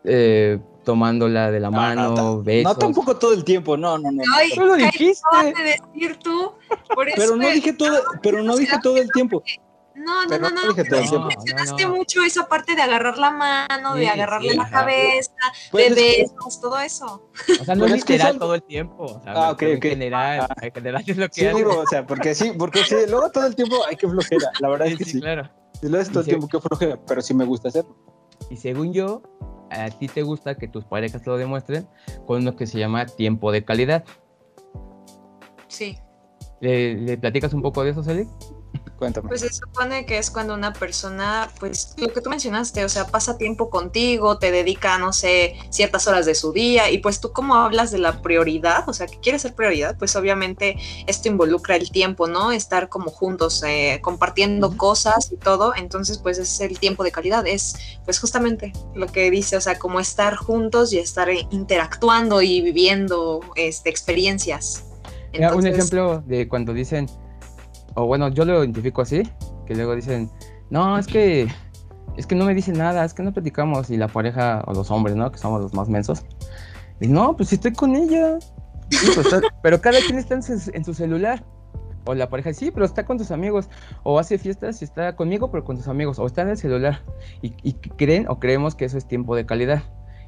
eh, tomándola de la mano, no, besos. No, tampoco todo el tiempo, no, no, no. Ay, lo dijiste. decir tú? pero no dije todo, pero no dije todo el tiempo. No, no, no, no, no, mencionaste mucho esa parte de agarrar la mano, de agarrarle la cabeza, de besos, todo eso. O sea, no es literal todo el tiempo. O sea, ah, ok, ok. En general, ah. en general es lo que Sí, digo, o sea, porque sí, porque sí, luego todo el tiempo hay que flojera, la verdad es que sí. claro. Y luego es todo el tiempo que flojera, pero sí me gusta hacerlo. Y según yo, a ti te gusta que tus parejas lo demuestren con lo que se llama tiempo de calidad. Sí. ¿Le, le platicas un poco de eso, Celi? Pues se supone que es cuando una persona, pues lo que tú mencionaste, o sea, pasa tiempo contigo, te dedica, no sé, ciertas horas de su día y pues tú como hablas de la prioridad, o sea, que quieres ser prioridad, pues obviamente esto involucra el tiempo, ¿no? Estar como juntos, eh, compartiendo cosas y todo, entonces pues es el tiempo de calidad, es pues justamente lo que dice, o sea, como estar juntos y estar interactuando y viviendo este, experiencias. un ejemplo de cuando dicen o bueno, yo lo identifico así, que luego dicen, no, es que, es que no me dicen nada, es que no platicamos, y la pareja, o los hombres, ¿no? Que somos los más mensos, y no, pues si estoy con ella, pues pero cada quien está en su, celular, o la pareja, sí, pero está con tus amigos, o hace fiestas y está conmigo, pero con tus amigos, o está en el celular, y, y creen o creemos que eso es tiempo de calidad,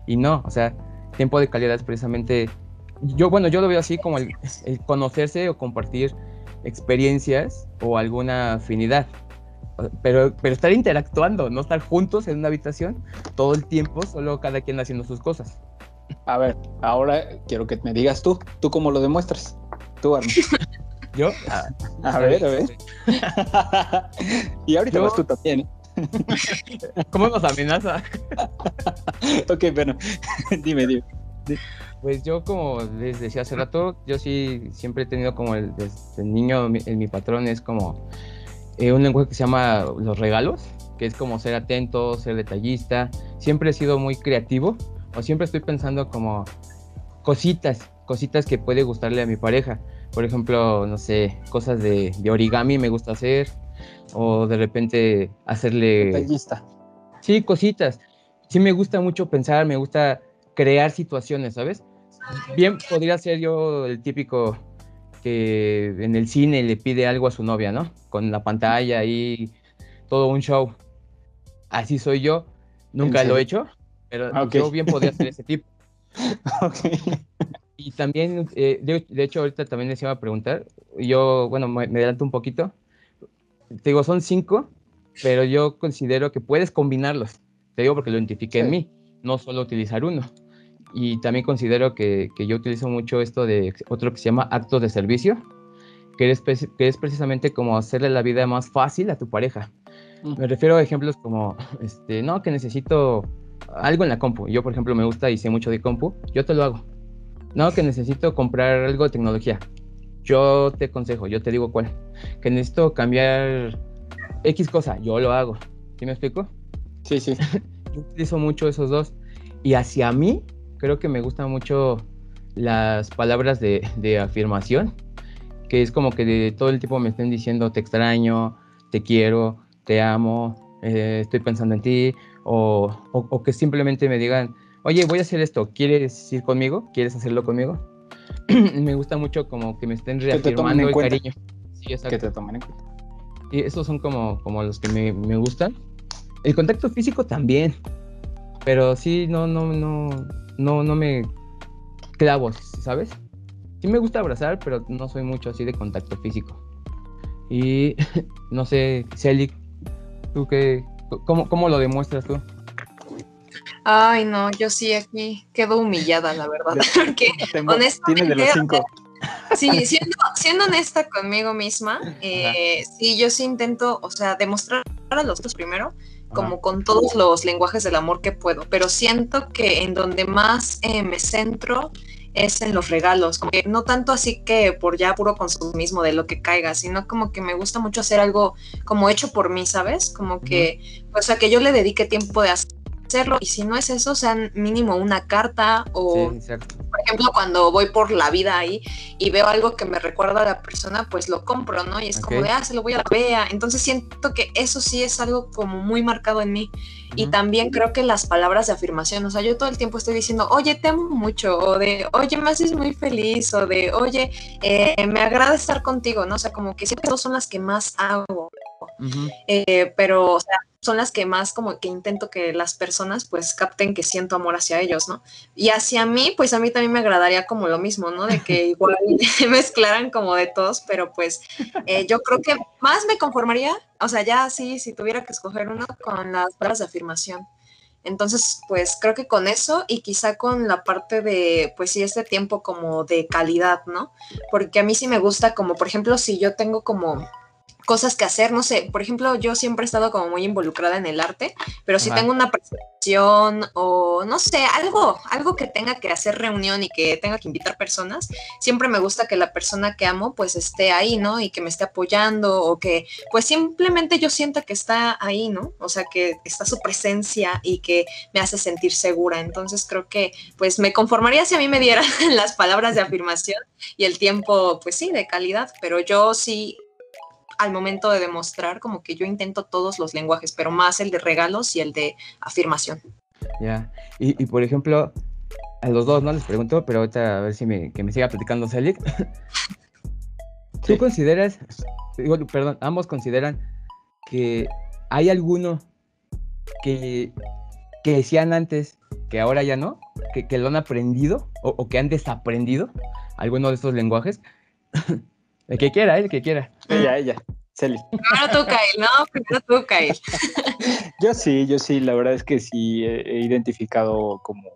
y no, o sea, tiempo de calidad es precisamente, yo, bueno, yo lo veo así como el conocerse o compartir experiencias o alguna afinidad. Pero, pero estar interactuando, no estar juntos en una habitación todo el tiempo, solo cada quien haciendo sus cosas. A ver, ahora quiero que me digas tú, ¿tú cómo lo demuestras? Tú, Arno. ¿Yo? a, ver, a ver. y ahorita vas tú también, ¿eh? ¿Cómo nos amenaza? ok, bueno, dime, dime. Pues yo, como les decía hace rato, yo sí siempre he tenido como el, desde niño, en mi patrón es como eh, un lenguaje que se llama los regalos, que es como ser atento, ser detallista. Siempre he sido muy creativo, o siempre estoy pensando como cositas, cositas que puede gustarle a mi pareja. Por ejemplo, no sé, cosas de, de origami me gusta hacer, o de repente hacerle... Detallista. Sí, cositas. Sí me gusta mucho pensar, me gusta crear situaciones, ¿sabes? Bien podría ser yo el típico que en el cine le pide algo a su novia, ¿no? Con la pantalla y todo un show. Así soy yo. Nunca lo he hecho, pero ah, yo bien podría ser ese tipo. Y también, eh, de, hecho, ahorita también les iba a preguntar. Yo, bueno, me, adelanto un poquito. Te digo, son cinco, pero yo considero que puedes combinarlos. Te digo porque lo identifiqué en mí, no solo utilizar uno. Y también considero que, que, yo utilizo mucho esto de otro que se llama actos de servicio, que es, que es precisamente como hacerle la vida más fácil a tu pareja. Me refiero a ejemplos como, este, no, que necesito algo en la compu. Yo, por ejemplo, me gusta y sé mucho de compu, yo te lo hago. No, que necesito comprar algo de tecnología. Yo te aconsejo, yo te digo cuál. Que necesito cambiar X cosa, yo lo hago. ¿Sí me explico? Sí, sí. yo utilizo mucho esos dos. Y hacia mí, creo que me gustan mucho las palabras de, afirmación, que es como que de todo el tiempo me estén diciendo te extraño, te quiero, te amo, eh, estoy pensando en ti, o, o, que simplemente me digan, oye, voy a hacer esto, ¿quieres ir conmigo? ¿Quieres hacerlo conmigo? me gusta mucho como que me estén reafirmando el cariño. Sí, exacto. Que te tomen en cuenta. Y esos son como, como los que me, me gustan. El contacto físico también, pero sí, no, no, no, no, no me clavo, ¿sabes? Sí me gusta abrazar, pero no soy mucho así de contacto físico. Y no sé, Celi, ¿tú qué, cómo, cómo lo demuestras tú? Ay, no, yo sí aquí quedo humillada, la verdad, porque honestamente... De los cinco. Sí, siendo, siendo, honesta conmigo misma, eh, sí, yo sí intento, o sea, demostrar a los otros primero como con todos los lenguajes del amor que puedo, pero siento que en donde más eh, me centro es en los regalos, como que no tanto así que por ya puro consumismo de lo que caiga, sino como que me gusta mucho hacer algo como hecho por mí, ¿sabes? Como que, o sea, que yo le dedique tiempo de hacer hacerlo. Y si no es eso, sean mínimo una carta o, por ejemplo, cuando voy por la vida ahí y veo algo que me recuerda a la persona, pues lo compro, ¿no? Y es como de, ah, se lo voy a la vea. Entonces siento que eso sí es algo como muy marcado en mí. Y también creo que las palabras de afirmación, o sea, yo todo el tiempo estoy diciendo, oye, te amo mucho, o de, oye, me haces muy feliz, o de, oye, eh, me agrada estar contigo, ¿no? O sea, como que siempre son las que más hago. Eh, pero, o sea, son las que más como que intento que las personas pues capten que siento amor hacia ellos, ¿no? Y hacia mí, pues a mí también me agradaría como lo mismo, ¿no? De que igual mezclaran como de todos, pero pues eh, yo creo que más me conformaría, o sea, ya sí, si tuviera que escoger uno con las palabras de afirmación. Entonces, pues creo que con eso y quizá con la parte de, pues sí, este tiempo como de calidad, ¿no? Porque a mí sí me gusta como, por ejemplo, si yo tengo como cosas que hacer, no sé, por ejemplo, yo siempre he estado como muy involucrada en el arte, pero si tengo una presentación o no sé, algo, algo que tenga que hacer reunión y que tenga que invitar personas, siempre me gusta que la persona que amo pues esté ahí, ¿no? Y que me esté apoyando o que pues simplemente yo sienta que está ahí, ¿no? O sea, que está su presencia y que me hace sentir segura. Entonces creo que pues me conformaría si a mí me dieran las palabras de afirmación y el tiempo pues sí, de calidad, pero yo sí al momento de demostrar, como que yo intento todos los lenguajes, pero más el de regalos y el de afirmación. Ya, y, por ejemplo, a los dos no les pregunto, pero ahorita a ver si me, que me siga platicando Celic. ¿Tú consideras, perdón, ambos consideran que hay alguno que, que decían antes que ahora ya no, que, que lo han aprendido o, o, que han desaprendido alguno de estos lenguajes? El que quiera, el que quiera. Ella, ella. Celi. Primero tú, Kyle, ¿no? Primero tú, Kyle. yo sí, yo sí, la verdad es que sí he identificado como,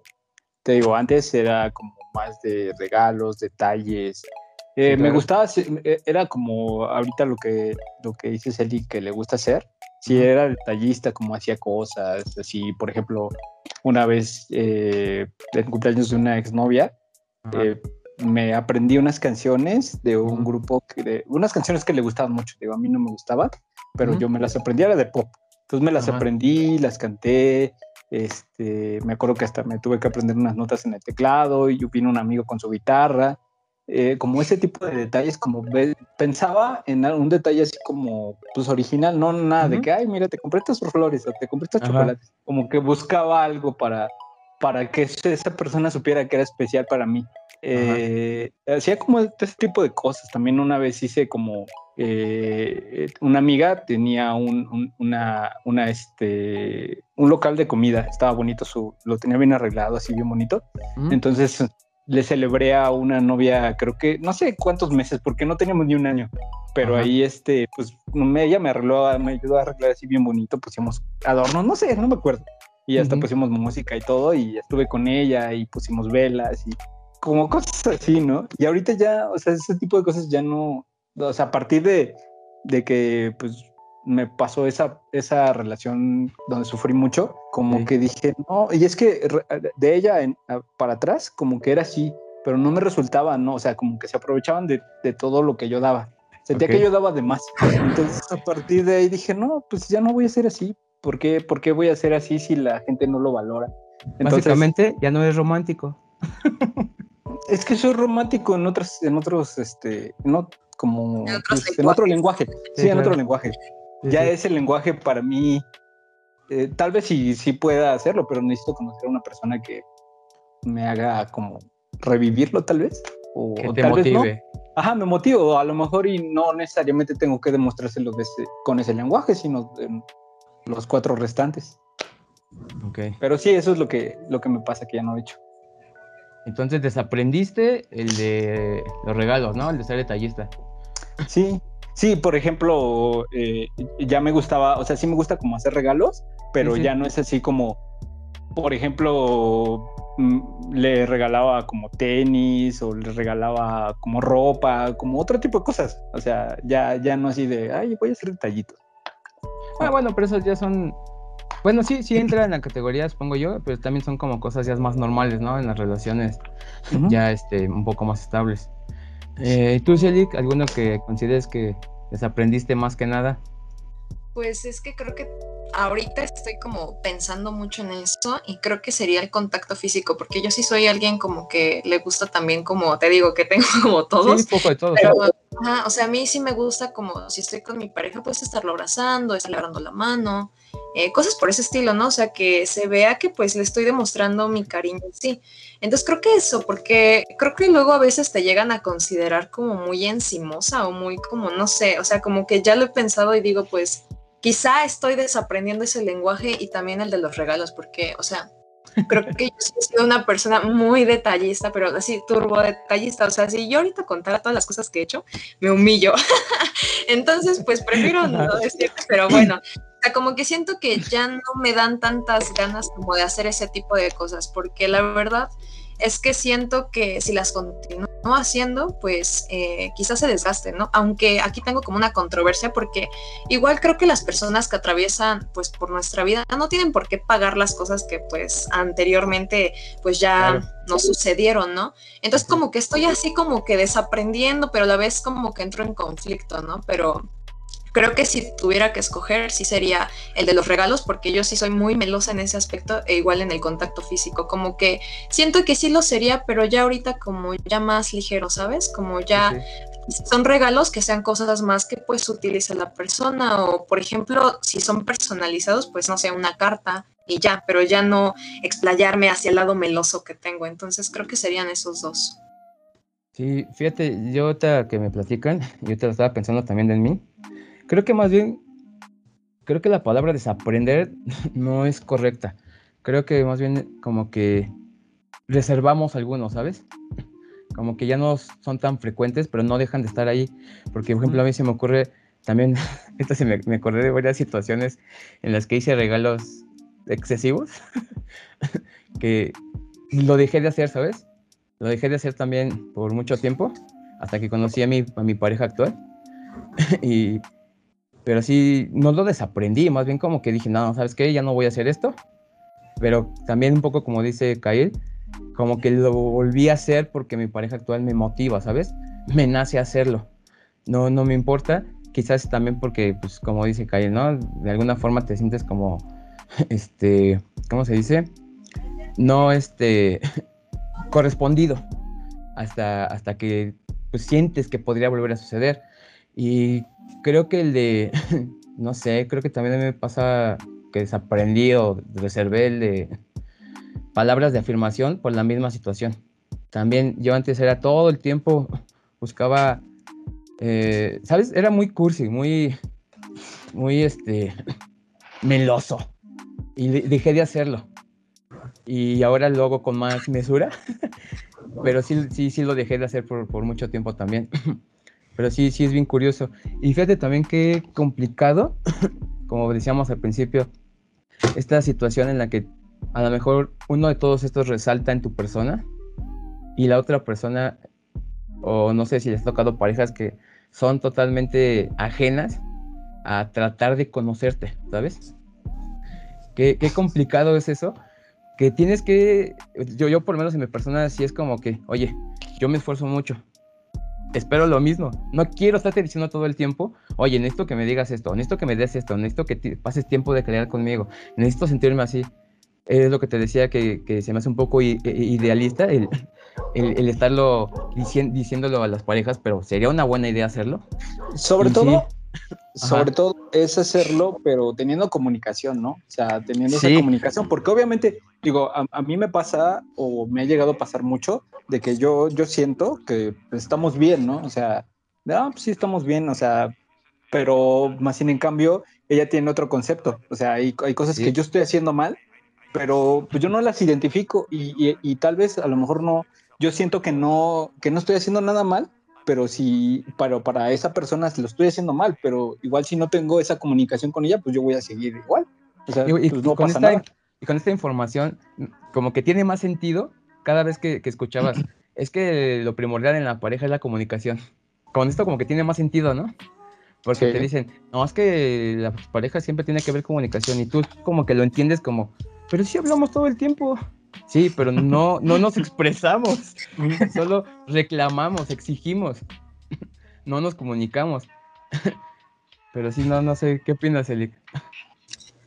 te digo, antes era como más de regalos, detalles. Eh, me gustaba, eh, era como ahorita lo que, lo que dice Celi que le gusta hacer. Sí, era detallista, como hacía cosas, así, por ejemplo, una vez eh, en cumpleaños de una exnovia, eh, me aprendí unas canciones de un grupo, que de, unas canciones que le gustaban mucho, digo, a mí no me gustaban, pero yo me las aprendí, era de pop. Entonces me las aprendí, las canté, este, me acuerdo que hasta me tuve que aprender unas notas en el teclado y yo vino un amigo con su guitarra, eh, como ese tipo de detalles, como pensaba en un detalle así como, pues original, no nada de que, ay, mira, te compré estas flores o te compré estos chocolates, como que buscaba algo para, para que esa persona supiera que era especial para mí. Eh, hacía como este tipo de cosas. También una vez hice como eh, una amiga tenía un, una, una, este, un local de comida. Estaba bonito, su, lo tenía bien arreglado, así bien bonito. Entonces le celebré a una novia, creo que no sé cuántos meses, porque no teníamos ni un año. Pero ahí, este, pues ella me arregló, me ayudó a arreglar así bien bonito. Pusimos adornos, no sé, no me acuerdo. Y hasta pusimos música y todo, y estuve con ella y pusimos velas y como cosas así, ¿no? Y ahorita ya, o sea, ese tipo de cosas ya no, o sea, a partir de, de que, pues, me pasó esa, esa relación donde sufrí mucho, como que dije, no, y es que de ella en, para atrás, como que era así, pero no me resultaba, ¿no? O sea, como que se aprovechaban de, de todo lo que yo daba. Sentía que yo daba de más. Entonces, a partir de ahí dije, no, pues ya no voy a ser así. ¿Por qué, ¿Por qué voy a ser así si la gente no lo valora? Entonces, Básicamente, ya no es romántico. Es que soy romántico en otros, en otros, este, no, como en, pues, otro lenguaje. Sí, en otro lenguaje. ya ese lenguaje para mí, eh, tal vez sí, sí pueda hacerlo, pero necesito conocer a una persona que me haga como revivirlo, tal vez. O, te tal motive. Vez no. Ajá, me motivo. A lo mejor y no necesariamente tengo que demostrárselo con ese lenguaje, sino en los cuatro restantes. Okay. Pero sí, eso es lo que, lo que me pasa que ya no he hecho. Entonces desaprendiste el de los regalos, ¿no? El de ser detallista. Sí, sí, por ejemplo, eh, ya me gustaba, o sea, sí me gusta como hacer regalos, pero ya no es así como, por ejemplo, mm, le regalaba como tenis o le regalaba como ropa, como otro tipo de cosas. O sea, ya, ya no así de, ay, voy a hacer detallitos. Ah, bueno, pero esos ya son bueno, sí, sí entra en la categoría, supongo yo, pero también son como cosas ya más normales, ¿no? En las relaciones ya este, un poco más estables. Eh, ¿Tú, Celik, alguno que consideres que desaprendiste más que nada? Pues es que creo que ahorita estoy como pensando mucho en eso y creo que sería el contacto físico, porque yo sí soy alguien como que le gusta también, como te digo, que tengo como todos. Sí, poco de todo. o sea, a mí sí me gusta como si estoy con mi pareja, pues estarlo abrazando, estarle agarrando la mano, eh, cosas por ese estilo, ¿no? O sea, que se vea que pues le estoy demostrando mi cariño, sí. Entonces creo que eso, porque creo que luego a veces te llegan a considerar como muy encimosa o muy como, no sé, o sea, como que ya lo he pensado y digo, pues quizá estoy desaprendiendo ese lenguaje y también el de los regalos, porque, o sea, creo que yo he sido una persona muy detallista, pero así turbo detallista. O sea, si yo ahorita contara todas las cosas que he hecho, me humillo. Entonces, pues prefiero no decir, pero bueno, o sea, como que siento que ya no me dan tantas ganas como de hacer ese tipo de cosas, porque la verdad es que siento que si las continúo haciendo, pues eh, quizás se desgasten, ¿no? Aunque aquí tengo como una controversia porque igual creo que las personas que atraviesan pues por nuestra vida no tienen por qué pagar las cosas que pues anteriormente pues ya no sucedieron, ¿no? Entonces como que estoy así como que desaprendiendo, pero a la vez como que entro en conflicto, ¿no? Pero Creo que si tuviera que escoger, sí sería el de los regalos, porque yo sí soy muy melosa en ese aspecto, e igual en el contacto físico. Como que siento que sí lo sería, pero ya ahorita como ya más ligero, ¿sabes? Como ya son regalos que sean cosas más que pues utilice la persona, o por ejemplo, si son personalizados, pues no sé, una carta y ya, pero ya no explayarme hacia el lado meloso que tengo. Entonces creo que serían esos dos. Sí, fíjate, yo ahorita que me platican, yo te lo estaba pensando también en mí Creo que más bien, creo que la palabra desaprender no es correcta. Creo que más bien como que reservamos algunos, ¿sabes? Como que ya no son tan frecuentes, pero no dejan de estar ahí. Porque, por ejemplo, a mí se me ocurre también, esto se me, me acordé de varias situaciones en las que hice regalos excesivos, que lo dejé de hacer, ¿sabes? Lo dejé de hacer también por mucho tiempo, hasta que conocí a mi, a mi pareja actual. y pero sí, no lo desaprendí, más bien como que dije, no, ¿sabes qué? Ya no voy a hacer esto. Pero también un poco como dice Kyle, como que lo volví a hacer porque mi pareja actual me motiva, ¿sabes? Me nace hacerlo. No, no me importa. Quizás también porque, pues, como dice Kyle, ¿no? De alguna forma te sientes como, este, ¿cómo se dice? No, este, correspondido. Hasta, hasta que, pues, sientes que podría volver a suceder. Y creo que el de, no sé, creo que también me pasa que desaprendí o reservé el de palabras de afirmación por la misma situación. También yo antes era todo el tiempo, buscaba, eh, ¿sabes? Era muy cursi, muy, muy, este, meloso. Y dejé de hacerlo. Y ahora lo hago con más mesura. Pero sí, sí, sí lo dejé de hacer por, por mucho tiempo también. Pero sí, sí es bien curioso. Y fíjate también qué complicado, como decíamos al principio, esta situación en la que a lo mejor uno de todos estos resalta en tu persona y la otra persona, o no sé si les ha tocado parejas que son totalmente ajenas a tratar de conocerte, ¿sabes? Qué, qué complicado es eso, que tienes que, yo, yo por lo menos en mi persona sí es como que, oye, yo me esfuerzo mucho, espero lo mismo. No quiero estarte diciendo todo el tiempo, oye, necesito que me digas esto, necesito que me des esto, necesito que pases tiempo de crear conmigo, necesito sentirme así. Es lo que te decía que, se me hace un poco idealista el, el, estarlo diciéndolo a las parejas, pero sería una buena idea hacerlo. Sobre todo, sobre todo es hacerlo, pero teniendo comunicación, ¿no? O sea, teniendo esa comunicación, porque obviamente, digo, a, mí me pasa o me ha llegado a pasar mucho de que yo, yo siento que estamos bien, ¿no? O sea, ah, pues sí estamos bien, o sea, pero más sin en cambio, ella tiene otro concepto, o sea, hay, hay cosas que yo estoy haciendo mal, pero pues yo no las identifico y, y, tal vez a lo mejor no, yo siento que no, que no estoy haciendo nada mal, pero si para, para esa persona lo estoy haciendo mal, pero igual si no tengo esa comunicación con ella, pues yo voy a seguir igual. O sea, y, pues no con esta, nada. y con esta información, como que tiene más sentido cada vez que, que escuchabas. es que lo primordial en la pareja es la comunicación. Con esto como que tiene más sentido, ¿no? Porque te dicen, no, es que la pareja siempre tiene que haber comunicación y tú como que lo entiendes como, pero sí hablamos todo el tiempo. Sí, pero no, no nos expresamos, solo reclamamos, exigimos, no nos comunicamos. Pero sí, no, no sé, ¿qué opinas, Elic?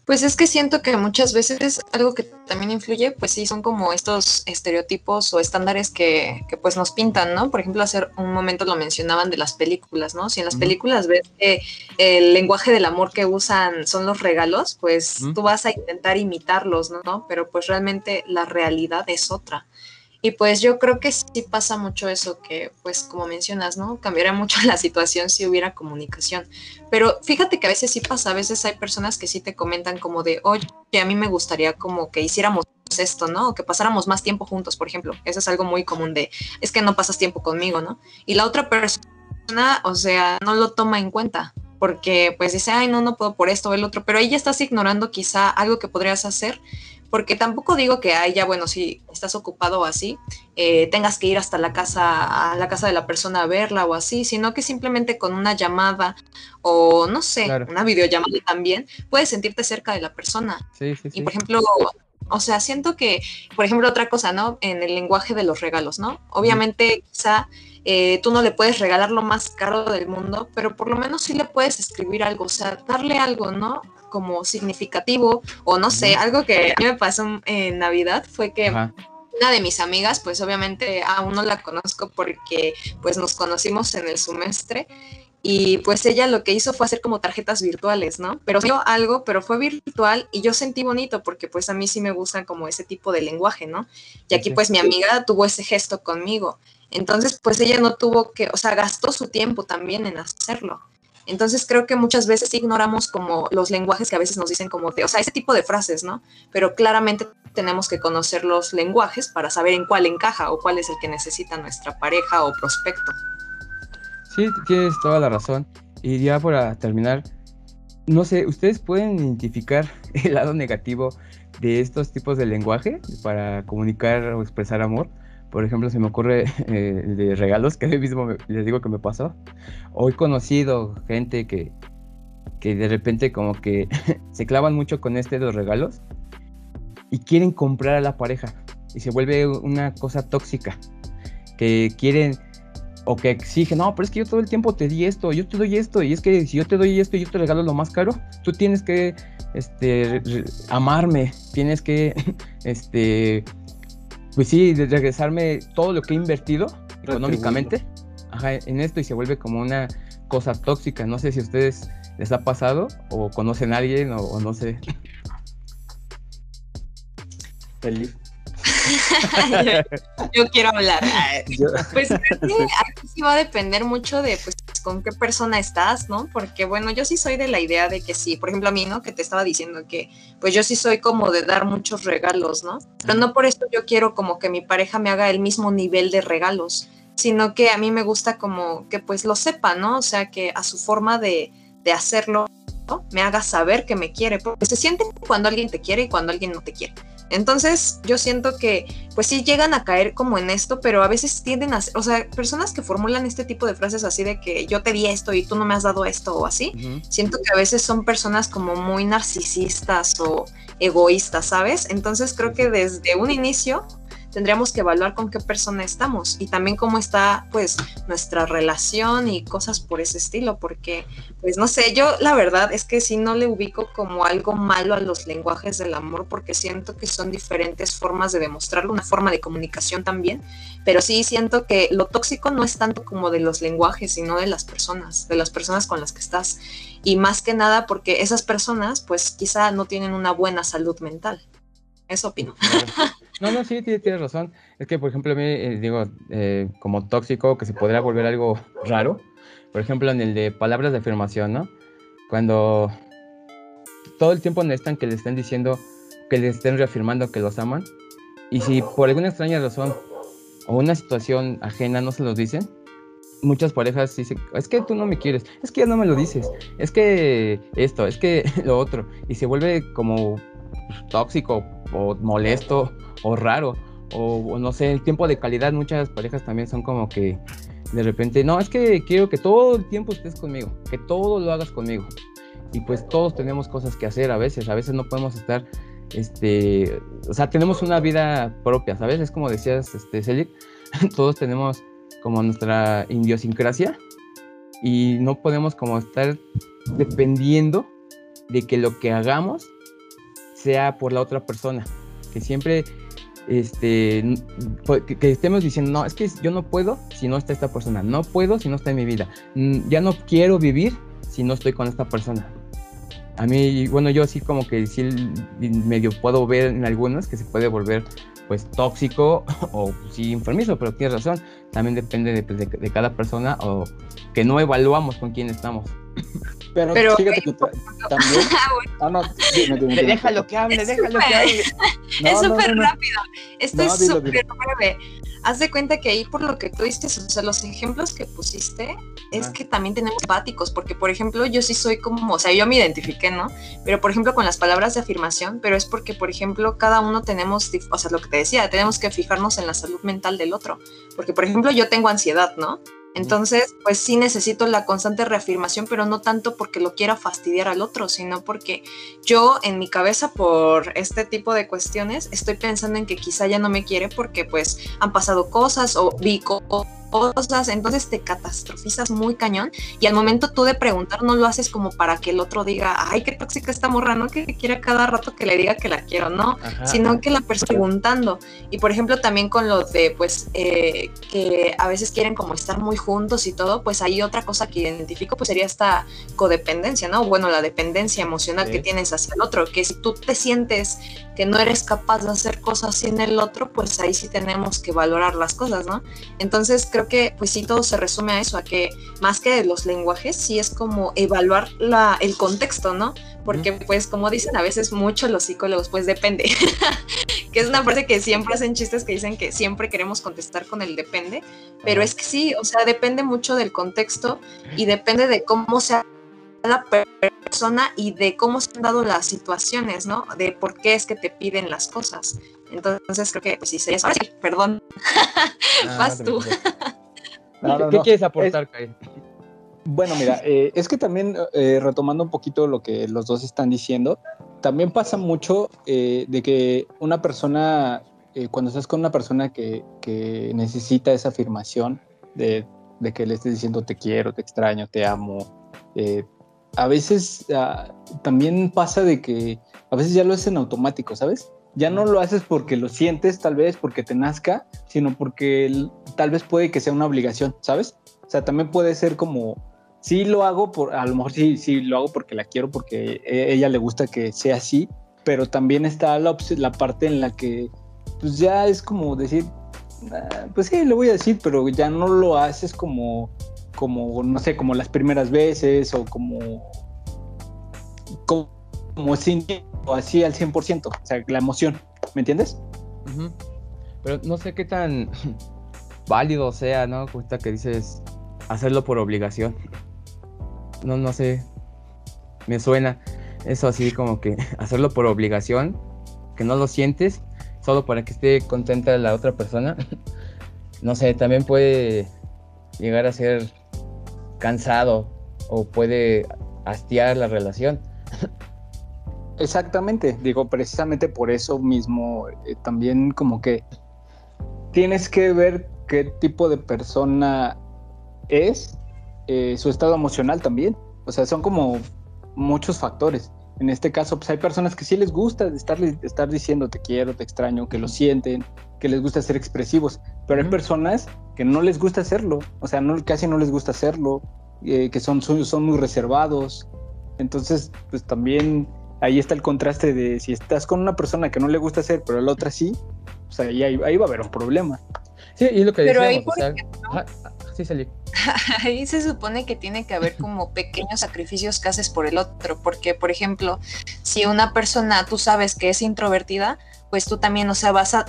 Pues es que siento que muchas veces algo que también influye, pues sí, son como estos estereotipos o estándares que, que, pues nos pintan, ¿no? Por ejemplo, hace un momento lo mencionaban de las películas, ¿no? Si en las películas ves que el lenguaje del amor que usan son los regalos, pues tú vas a intentar imitarlos, ¿no? Pero pues realmente la realidad es otra. Y pues yo creo que sí pasa mucho eso, que pues como mencionas, ¿no? Cambiaría mucho la situación si hubiera comunicación. Pero fíjate que a veces sí pasa, a veces hay personas que sí te comentan como de, oye, a mí me gustaría como que hiciéramos esto, ¿no? O que pasáramos más tiempo juntos, por ejemplo. Eso es algo muy común de, es que no pasas tiempo conmigo, ¿no? Y la otra persona, o sea, no lo toma en cuenta porque pues dice, ay, no, no puedo por esto o el otro, pero ahí ya estás ignorando quizá algo que podrías hacer porque tampoco digo que ay, ya bueno, si estás ocupado o así, eh, tengas que ir hasta la casa, a la casa de la persona a verla o así, sino que simplemente con una llamada o no sé, una videollamada también, puedes sentirte cerca de la persona. Sí, sí, y por ejemplo, o sea, siento que, por ejemplo, otra cosa, ¿no? En el lenguaje de los regalos, ¿no? Obviamente, quizá eh, tú no le puedes regalar lo más caro del mundo, pero por lo menos sí le puedes escribir algo, o sea, darle algo, ¿no? como significativo o no sé, algo que a mí me pasó en Navidad fue que una de mis amigas, pues obviamente aún no la conozco porque pues nos conocimos en el semestre y pues ella lo que hizo fue hacer como tarjetas virtuales, ¿no? Pero dio algo, pero fue virtual y yo sentí bonito porque pues a mí sí me gusta como ese tipo de lenguaje, ¿no? Y aquí pues mi amiga tuvo ese gesto conmigo. Entonces pues ella no tuvo que, o sea, gastó su tiempo también en hacerlo. Entonces creo que muchas veces ignoramos como los lenguajes que a veces nos dicen como de, o sea, ese tipo de frases, ¿no? Pero claramente tenemos que conocer los lenguajes para saber en cuál encaja o cuál es el que necesita nuestra pareja o prospecto. Sí, tienes toda la razón. Y ya para terminar, no sé, ¿ustedes pueden identificar el lado negativo de estos tipos de lenguaje para comunicar o expresar amor? Por ejemplo, se me ocurre eh, de regalos, que mismo les digo que me pasó. Hoy conocido gente que, que de repente como que se clavan mucho con este de los regalos y quieren comprar a la pareja y se vuelve una cosa tóxica. Que quieren o que exigen, no, pero es que yo todo el tiempo te di esto, yo te doy esto, y es que si yo te doy esto y yo te regalo lo más caro, tú tienes que este, amarme, tienes que este, pues sí, de regresarme todo lo que he invertido económicamente en esto y se vuelve como una cosa tóxica. No sé si a ustedes les ha pasado o conocen a alguien o, no sé. Feliz. yo, quiero hablar. Pues aquí sí va a depender mucho de pues con qué persona estás, ¿no? Porque bueno, yo sí soy de la idea de que sí, por ejemplo a mí, ¿no? Que te estaba diciendo que pues yo sí soy como de dar muchos regalos, ¿no? Pero no por eso yo quiero como que mi pareja me haga el mismo nivel de regalos, sino que a mí me gusta como que pues lo sepa, ¿no? O sea, que a su forma de, de hacerlo, me haga saber que me quiere, porque se siente cuando alguien te quiere y cuando alguien no te quiere. Entonces, yo siento que, pues sí llegan a caer como en esto, pero a veces tienden a, o sea, personas que formulan este tipo de frases así de que yo te di esto y tú no me has dado esto o así, siento que a veces son personas como muy narcisistas o egoístas, ¿sabes? Entonces, creo que desde un inicio tendríamos que evaluar con qué persona estamos y también cómo está pues nuestra relación y cosas por ese estilo, porque pues no sé, yo la verdad es que sí no le ubico como algo malo a los lenguajes del amor porque siento que son diferentes formas de demostrarlo, una forma de comunicación también, pero sí siento que lo tóxico no es tanto como de los lenguajes, sino de las personas, de las personas con las que estás y más que nada porque esas personas pues quizá no tienen una buena salud mental. Eso opino. No, no, sí, tienes razón. Es que, por ejemplo, a mí, eh, digo, eh, como tóxico, que se podría volver algo raro. Por ejemplo, en el de palabras de afirmación, ¿no? Cuando todo el tiempo necesitan que le estén diciendo, que le estén reafirmando que los aman. Y si por alguna extraña razón o una situación ajena no se los dicen, muchas parejas dicen, es que tú no me quieres, es que ya no me lo dices, es que esto, es que lo otro. Y se vuelve como tóxico o molesto o raro. O, no sé, el tiempo de calidad, muchas parejas también son como que de repente, no, es que quiero que todo el tiempo estés conmigo, que todo lo hagas conmigo. Y pues todos tenemos cosas que hacer a veces, a veces no podemos estar, este, o sea, tenemos una vida propia, ¿sabes? Es como decías, este, Celic, todos tenemos como nuestra idiosincrasia y no podemos como estar dependiendo de que lo que hagamos sea por la otra persona, que siempre este, que, estemos diciendo, no, es que yo no puedo si no está esta persona, no puedo si no está en mi vida, ya no quiero vivir si no estoy con esta persona. A mí, bueno, yo sí como que sí medio puedo ver en algunos que se puede volver pues tóxico o sí enfermizo, pero tienes razón, también depende de, pues, de, cada persona o que no evaluamos con quién estamos. Pero, fíjate que también. Ah, no, déjalo que hable, déjalo que hable. es súper rápido. Esto es súper breve haz de cuenta que ahí por lo que tú dices, o sea, los ejemplos que pusiste es que también tenemos empáticos, porque por ejemplo yo sí soy como, o sea, yo me identifiqué, ¿no? Pero por ejemplo con las palabras de afirmación, pero es porque por ejemplo cada uno tenemos, o sea, lo que te decía, tenemos que fijarnos en la salud mental del otro, porque por ejemplo yo tengo ansiedad, ¿no? Entonces, pues sí necesito la constante reafirmación, pero no tanto porque lo quiera fastidiar al otro, sino porque yo en mi cabeza por este tipo de cuestiones estoy pensando en que quizá ya no me quiere porque pues han pasado cosas o vi cosas, entonces te catastrofizas muy cañón y al momento tú de preguntar no lo haces como para que el otro diga, ay, qué tóxica esta morra, no que quiera cada rato que le diga que la quiero, no, sino que la preguntando. Y por ejemplo también con lo de, pues, eh, que a veces quieren como estar muy juntos y todo, pues hay otra cosa que identifico, pues sería esta codependencia, ¿no? Bueno, la dependencia emocional que tienes hacia el otro, que si tú te sientes que no eres capaz de hacer cosas sin el otro, pues ahí sí tenemos que valorar las cosas, ¿no? Entonces creo que pues sí todo se resume a eso, a que más que de los lenguajes, sí es como evaluar la, el contexto, ¿no? Porque pues como dicen a veces mucho los psicólogos, pues depende, que es una parte que siempre hacen chistes que dicen que siempre queremos contestar con el depende, pero es que sí, o sea, depende mucho del contexto y depende de cómo sea la persona y de cómo se han dado las situaciones, ¿no? De por qué es que te piden las cosas. Entonces creo que pues sí sería sí, perdón. Vas tú. ¿Qué quieres aportar, Kai? Bueno, mira, eh, es que también eh, retomando un poquito lo que los dos están diciendo, también pasa mucho eh, de que una persona, cuando estás con una persona que, que necesita esa afirmación de, de, que le estés diciendo te quiero, te extraño, te amo, a veces ah, también pasa de que a veces ya lo hacen automático, ¿sabes? Ya no lo haces porque lo sientes, tal vez porque te nazca, sino porque tal vez puede que sea una obligación, ¿sabes? O sea, también puede ser como, sí lo hago, por, a lo mejor sí, sí lo hago porque la quiero, porque e, ella le gusta que sea así, pero también está la, la parte en la que, pues ya es como decir, ah, pues sí, le voy a decir, pero ya no lo haces como como, no sé, como las primeras veces o como, como, sin, así al 100%, o sea, la emoción, ¿me entiendes? Pero no sé qué tan válido sea, ¿no? Cuesta que dices hacerlo por obligación. No, no sé, me suena eso así como que hacerlo por obligación, que no lo sientes, solo para que esté contenta la otra persona. no sé, también puede llegar a ser cansado o puede hastiar la relación. Exactamente, digo, precisamente por eso mismo, eh, también como que tienes que ver qué tipo de persona es, eh, su estado emocional también. O sea, son como muchos factores. En este caso, pues hay personas que sí les gusta estar, estar diciendo te quiero, te extraño, que lo sienten, que les gusta ser expresivos, pero hay personas que no les gusta hacerlo, o sea, no, casi no les gusta hacerlo, eh, que son, son muy reservados. Entonces, pues también ahí está el contraste de si estás con una persona que no le gusta hacer, pero la otra sí, pues ahí, ahí, va a haber un problema. Sí, y lo que pero decíamos, ahí, sí, salí. ahí se supone que tiene que haber como pequeños sacrificios que haces por el otro, porque, por ejemplo, si una persona tú sabes que es introvertida, pues tú también, o sea, vas a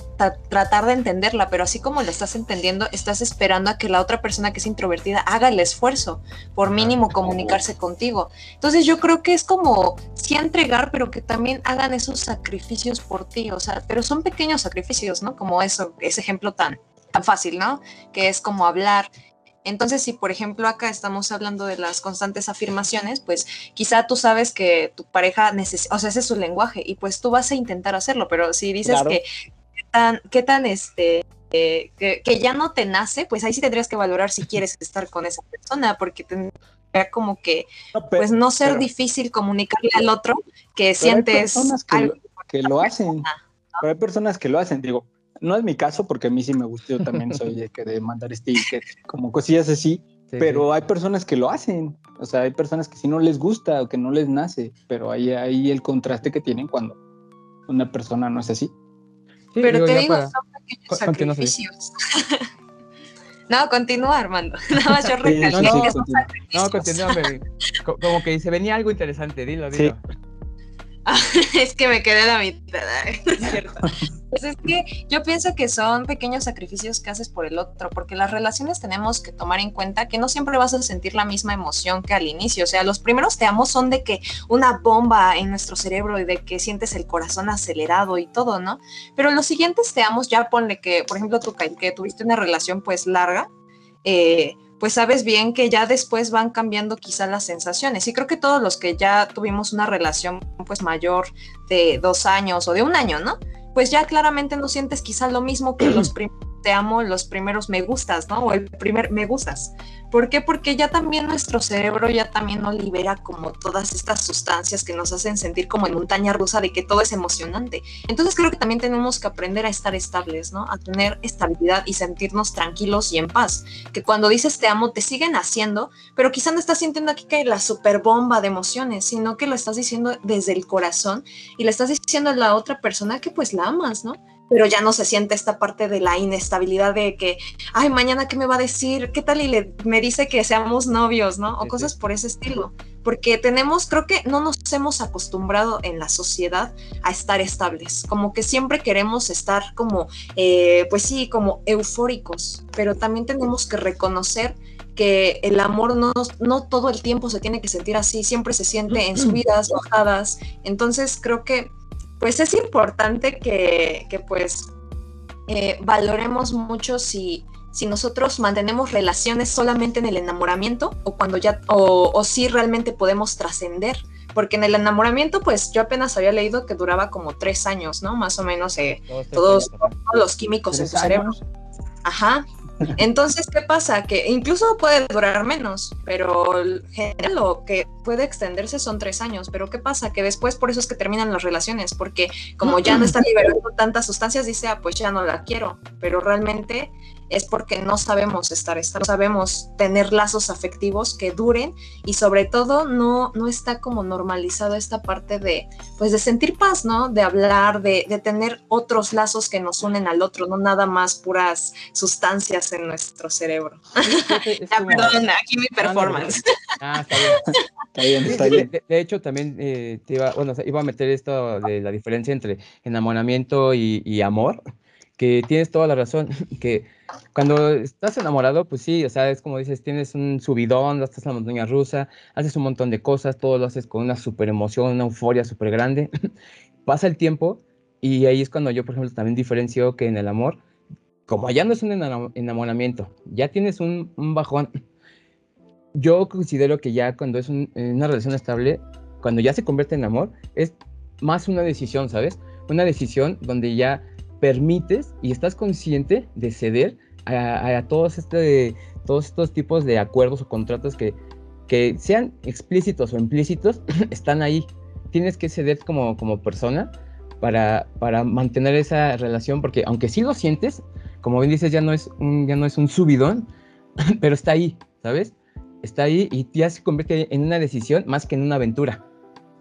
tratar de entenderla, pero así como la estás entendiendo, estás esperando a que la otra persona que es introvertida haga el esfuerzo, por mínimo comunicarse contigo. Entonces yo creo que es como sí entregar, pero que también hagan esos sacrificios por ti, o sea, pero son pequeños sacrificios, ¿no? Como eso, ese ejemplo tan, tan fácil, ¿no? Que es como hablar entonces, si por ejemplo acá estamos hablando de las constantes afirmaciones, pues quizá tú sabes que tu pareja necesita, o sea, ese es su lenguaje y pues tú vas a intentar hacerlo, pero si dices que qué tan, qué tan este, eh, que, ya no te nace, pues ahí sí tendrías que valorar si quieres estar con esa persona, porque tendría como que, pues no ser difícil comunicarle al otro que sientes algo que lo hacen. Pero hay personas que lo hacen, digo, no es mi caso porque a mí sí me gusta, yo también soy de, que de mandar stickers, como cosillas así, pero hay personas que lo hacen, o sea, hay personas que sí no les gusta o que no les nace, pero ahí hay el contraste que tienen cuando una persona no es así. pero te digo, son pequeños sacrificios. No, continúa, Armando. Nada más yo recalqué no, no, continúa. Como que se venía algo interesante, dilo, dilo. es que me quedé la mitad, es. Pues es que yo pienso que son pequeños sacrificios que haces por el otro, porque las relaciones tenemos que tomar en cuenta que no siempre vas a sentir la misma emoción que al inicio. O sea, los primeros te amo son de que una bomba en nuestro cerebro y de que sientes el corazón acelerado y todo, ¿no? Pero los siguientes te amos, ya ponle que, por ejemplo, tú, que tuviste una relación pues larga, eh, pues sabes bien que ya después van cambiando quizá las sensaciones. Y creo que todos los que ya tuvimos una relación pues mayor de dos años o de un año, ¿no? Pues ya claramente no sientes quizá lo mismo que los primeros te amo los primeros me gustas, ¿no? O el primer me gustas. ¿Por qué? Porque ya también nuestro cerebro ya también no libera como todas estas sustancias que nos hacen sentir como en montaña rusa de que todo es emocionante. Entonces creo que también tenemos que aprender a estar estables, ¿no? A tener estabilidad y sentirnos tranquilos y en paz. Que cuando dices te amo te siguen haciendo, pero quizá no estás sintiendo aquí que la super bomba de emociones, sino que lo estás diciendo desde el corazón y le estás diciendo a la otra persona que pues la amas, ¿no? Pero ya no se siente esta parte de la inestabilidad de que, ay, mañana qué me va a decir, qué tal y le, me dice que seamos novios, ¿no? O cosas por ese estilo. Porque tenemos, creo que no nos hemos acostumbrado en la sociedad a estar estables, como que siempre queremos estar como, eh, pues sí, como eufóricos, pero también tenemos que reconocer que el amor no, no todo el tiempo se tiene que sentir así, siempre se siente en subidas, bajadas. Entonces creo que pues es importante que, pues eh, valoremos mucho si, si nosotros mantenemos relaciones solamente en el enamoramiento o cuando ya, o, si realmente podemos trascender. Porque en el enamoramiento, pues yo apenas había leído que duraba como tres años, ¿no? Más o menos eh, todos, todos, los químicos en tu cerebro. Ajá. Entonces, ¿qué pasa? Que incluso puede durar menos, pero general lo que puede extenderse son tres años. Pero ¿qué pasa? Que después por eso es que terminan las relaciones, porque como ya no está liberando tantas sustancias, dice, ah, pues ya no la quiero. Pero realmente es porque no sabemos estar, no sabemos tener lazos afectivos que duren y sobre todo no, no está como normalizado esta parte de, pues de sentir paz, ¿no? De hablar, de, de tener otros lazos que nos unen al otro, no nada más puras sustancias en nuestro cerebro. perdón, aquí mi performance. Ah, está bien. Está bien, está bien. De, hecho, también eh, te iba, bueno, iba a meter esto de la diferencia entre enamoramiento y, y amor que tienes toda la razón, que cuando estás enamorado, pues sí, o sea, es como dices, tienes un subidón, estás en la montaña rusa, haces un montón de cosas, todo lo haces con una super emoción, una euforia súper grande. Pasa el tiempo y ahí es cuando yo, por ejemplo, también diferencio que en el amor, como allá no es un enamoramiento, ya tienes un, bajón. Yo considero que ya cuando es una relación estable, cuando ya se convierte en amor, es más una decisión, ¿sabes? Una decisión donde ya permites y estás consciente de ceder a, todos, este, todos estos tipos de acuerdos o contratos que, que sean explícitos o implícitos, están ahí. Tienes que ceder como, como persona para, para mantener esa relación, porque aunque sí lo sientes, como bien dices, ya no es un, ya no es un subidón, pero está ahí, ¿sabes? Está ahí y ya se convierte en una decisión más que en una aventura.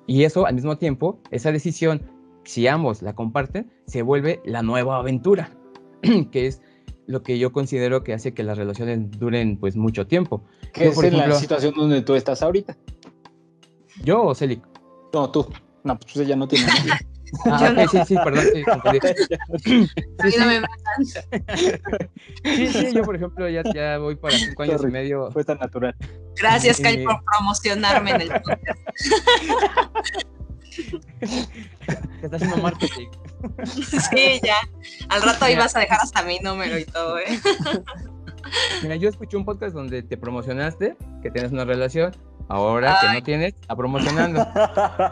Y eso, al mismo tiempo, esa decisión si ambos la comparten, se vuelve la nueva aventura, que es lo que yo considero que hace que las relaciones duren pues mucho tiempo. ¿Qué es en la situación donde tú estás ahorita? ¿Yo o Celic? No, tú. No, pues ella no tiene Ah, sí, sí, perdón. Sí, sí, sí, yo por ejemplo ya, ya voy para cinco años y medio. Fue tan natural. Gracias, Kai, por promocionarme en el podcast. Te está haciendo marketing. Sí, ya. Al rato ahí vas a dejar hasta mi número y todo, ¿eh? Mira, yo escuché un podcast donde te promocionaste que tienes una relación. Ahora que no tienes, está promocionando.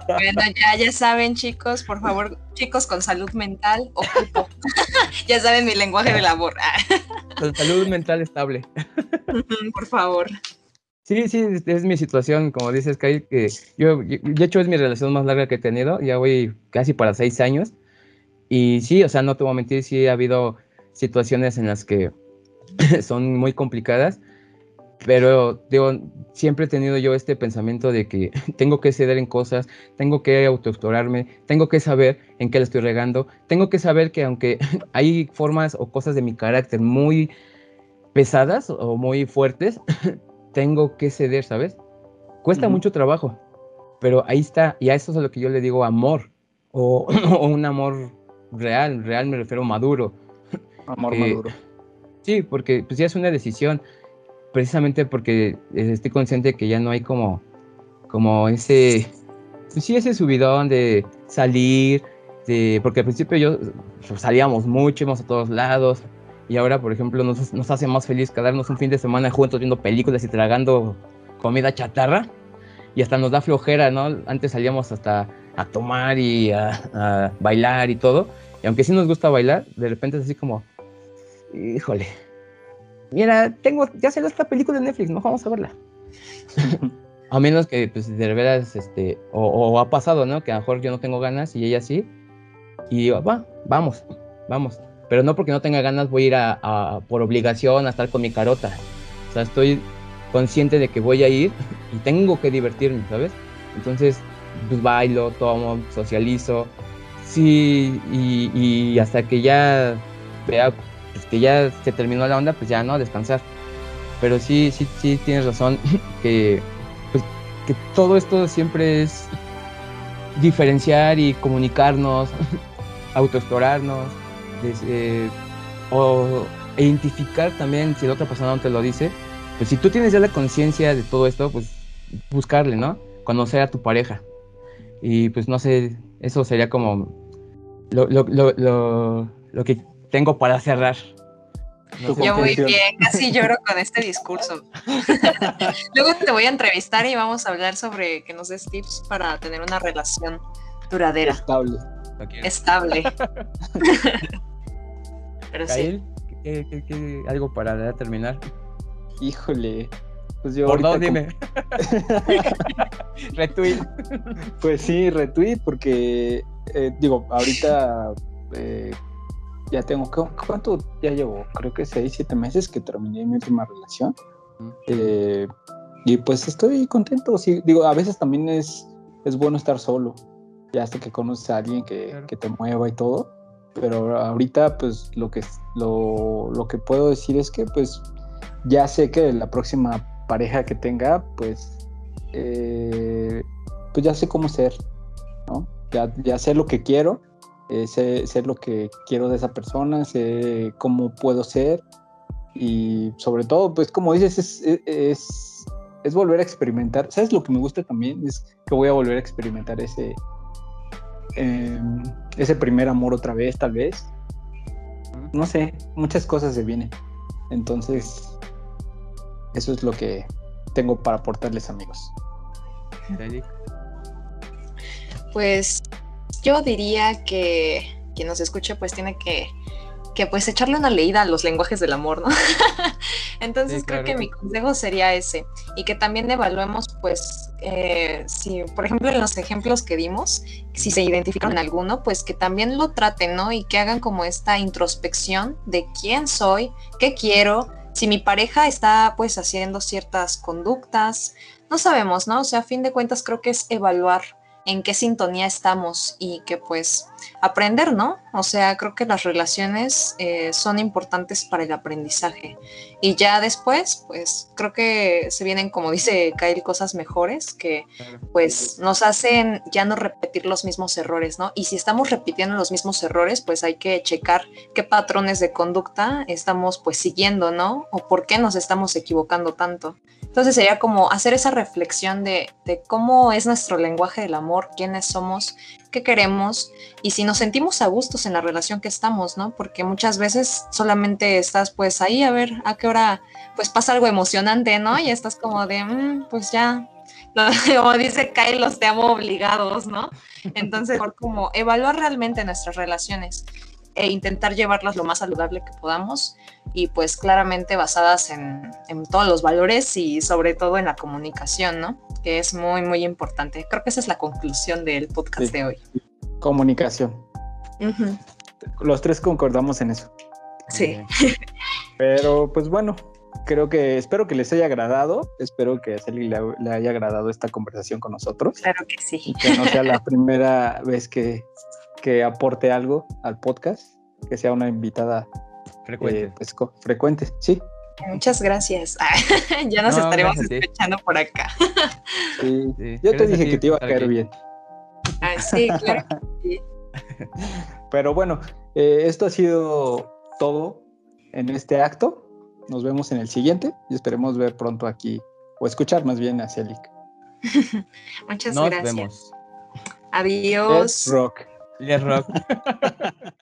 Bueno, ya, ya saben, chicos, por favor, chicos con salud mental, ocupo. ya saben mi lenguaje del amor. con salud mental estable. por favor. Sí, sí, es mi situación, como dices, Kyle, que yo, de hecho, es mi relación más larga que he tenido, ya voy casi para seis años, y sí, o sea, no te voy a mentir, sí ha habido situaciones en las que son muy complicadas, pero digo, siempre he tenido yo este pensamiento de que tengo que ceder en cosas, tengo que autoexplorarme, tengo que saber en qué le estoy regando, tengo que saber que aunque hay formas o cosas de mi carácter muy pesadas o muy fuertes, tengo que ceder, ¿sabes? Cuesta mucho trabajo, pero ahí está, y a eso es a lo que yo le digo amor, o, un amor real, real me refiero maduro. Amor maduro. Sí, porque pues ya es una decisión precisamente porque estoy consciente que ya no hay como, como ese, pues sí, ese subidón de salir, de, porque al principio yo pues, salíamos mucho, íbamos a todos lados, y ahora, por ejemplo, nos, nos hace más feliz quedarnos un fin de semana juntos viendo películas y tragando comida chatarra, y hasta nos da flojera, ¿no? Antes salíamos hasta a tomar y a, a bailar y todo, y aunque sí nos gusta bailar, de repente es así como, híjole, mira, tengo, ya salió esta película de Netflix, no vamos a verla. a menos que, pues, de veras, este, o, ha pasado, ¿no? Que a lo mejor yo no tengo ganas y ella sí. Y va, vamos, vamos. Pero no porque no tenga ganas voy a ir por obligación a estar con mi carota. O sea, estoy consciente de que voy a ir y tengo que divertirme, ¿sabes? Entonces, pues bailo, tomo, socializo. Sí, y, y hasta que ya vea pues que ya se terminó la onda, pues ya no, descansar. Pero sí, sí, sí tienes razón que, pues, que todo esto siempre es diferenciar y comunicarnos, autoexplorarnos, o identificar también si la otra persona no te lo dice. Pues si tú tienes ya la conciencia de todo esto, pues buscarle, ¿no? Conocer a tu pareja. Y pues no sé, eso sería como lo, lo, lo, lo que tengo para cerrar. Yo muy bien, casi lloro con este discurso. Luego te voy a entrevistar y vamos a hablar sobre que nos des tips para tener una relación duradera. Estable. Estable. Pero sí. algo para terminar? Híjole. Pues yo Por dos, dime. retweet. Pues sí, retweet, porque eh, digo, ahorita eh, ya tengo, ¿cuánto ya llevo? Creo que seis, siete meses que terminé mi última relación. Eh, y pues estoy contento. Sí, digo, a veces también es, es bueno estar solo, ya hasta que conoces a alguien que, que, te mueva y todo. Pero ahorita, pues lo que, lo, lo que puedo decir es que, pues ya sé que la próxima pareja que tenga, pues, eh, pues ya sé cómo ser, ¿no? Ya, ya sé lo que quiero eh, sé, lo que quiero de esa persona, sé cómo puedo ser y sobre todo, pues como dices, es, es, volver a experimentar. ¿Sabes lo que me gusta también? Es que voy a volver a experimentar ese, em, ese primer amor otra vez, tal vez. No sé, muchas cosas se vienen. Entonces, eso es lo que tengo para aportarles, amigos. Pues yo diría que quien nos escuche pues tiene que, que pues echarle una leída a los lenguajes del amor, ¿no? Entonces creo que mi consejo sería ese y que también evaluemos pues eh, si por ejemplo en los ejemplos que dimos, si se identifican en alguno, pues que también lo traten, ¿no? Y que hagan como esta introspección de quién soy, qué quiero, si mi pareja está pues haciendo ciertas conductas, no sabemos, ¿no? O sea, a fin de cuentas creo que es evaluar en qué sintonía estamos y que pues aprender, ¿no? O sea, creo que las relaciones eh, son importantes para el aprendizaje. Y ya después, pues creo que se vienen, como dice Kyle, cosas mejores que pues nos hacen ya no repetir los mismos errores, ¿no? Y si estamos repitiendo los mismos errores, pues hay que checar qué patrones de conducta estamos pues siguiendo, ¿no? O por qué nos estamos equivocando tanto. Entonces sería como hacer esa reflexión de, de, cómo es nuestro lenguaje del amor, quiénes somos, qué queremos y si nos sentimos a gustos en la relación que estamos, ¿no? Porque muchas veces solamente estás pues ahí a ver a qué hora pues pasa algo emocionante, ¿no? Y estás como de, mm, pues ya, como dice Kyle, los te amo obligados, ¿no? Entonces, por como evaluar realmente nuestras relaciones e intentar llevarlas lo más saludable que podamos y pues claramente basadas en, en, todos los valores y sobre todo en la comunicación, ¿no? Que es muy, muy importante. Creo que esa es la conclusión del podcast de hoy. Comunicación. Los tres concordamos en eso. Sí. Pero pues bueno, creo que espero que les haya agradado, espero que a Celi le, haya agradado esta conversación con nosotros. Claro que sí. Y que no sea la primera vez que, que, aporte algo al podcast, que sea una invitada frecuente, eh, pues, frecuente sí. Muchas gracias. ya nos estaremos escuchando por acá. sí, yo te dije que te iba a caer bien. Ah, sí, claro que sí. Pero bueno, eh, esto ha sido todo en este acto. Nos vemos en el siguiente y esperemos ver pronto aquí, o escuchar más bien a Celic. Muchas Nos gracias. Vemos. Adiós. rock. Let's rock.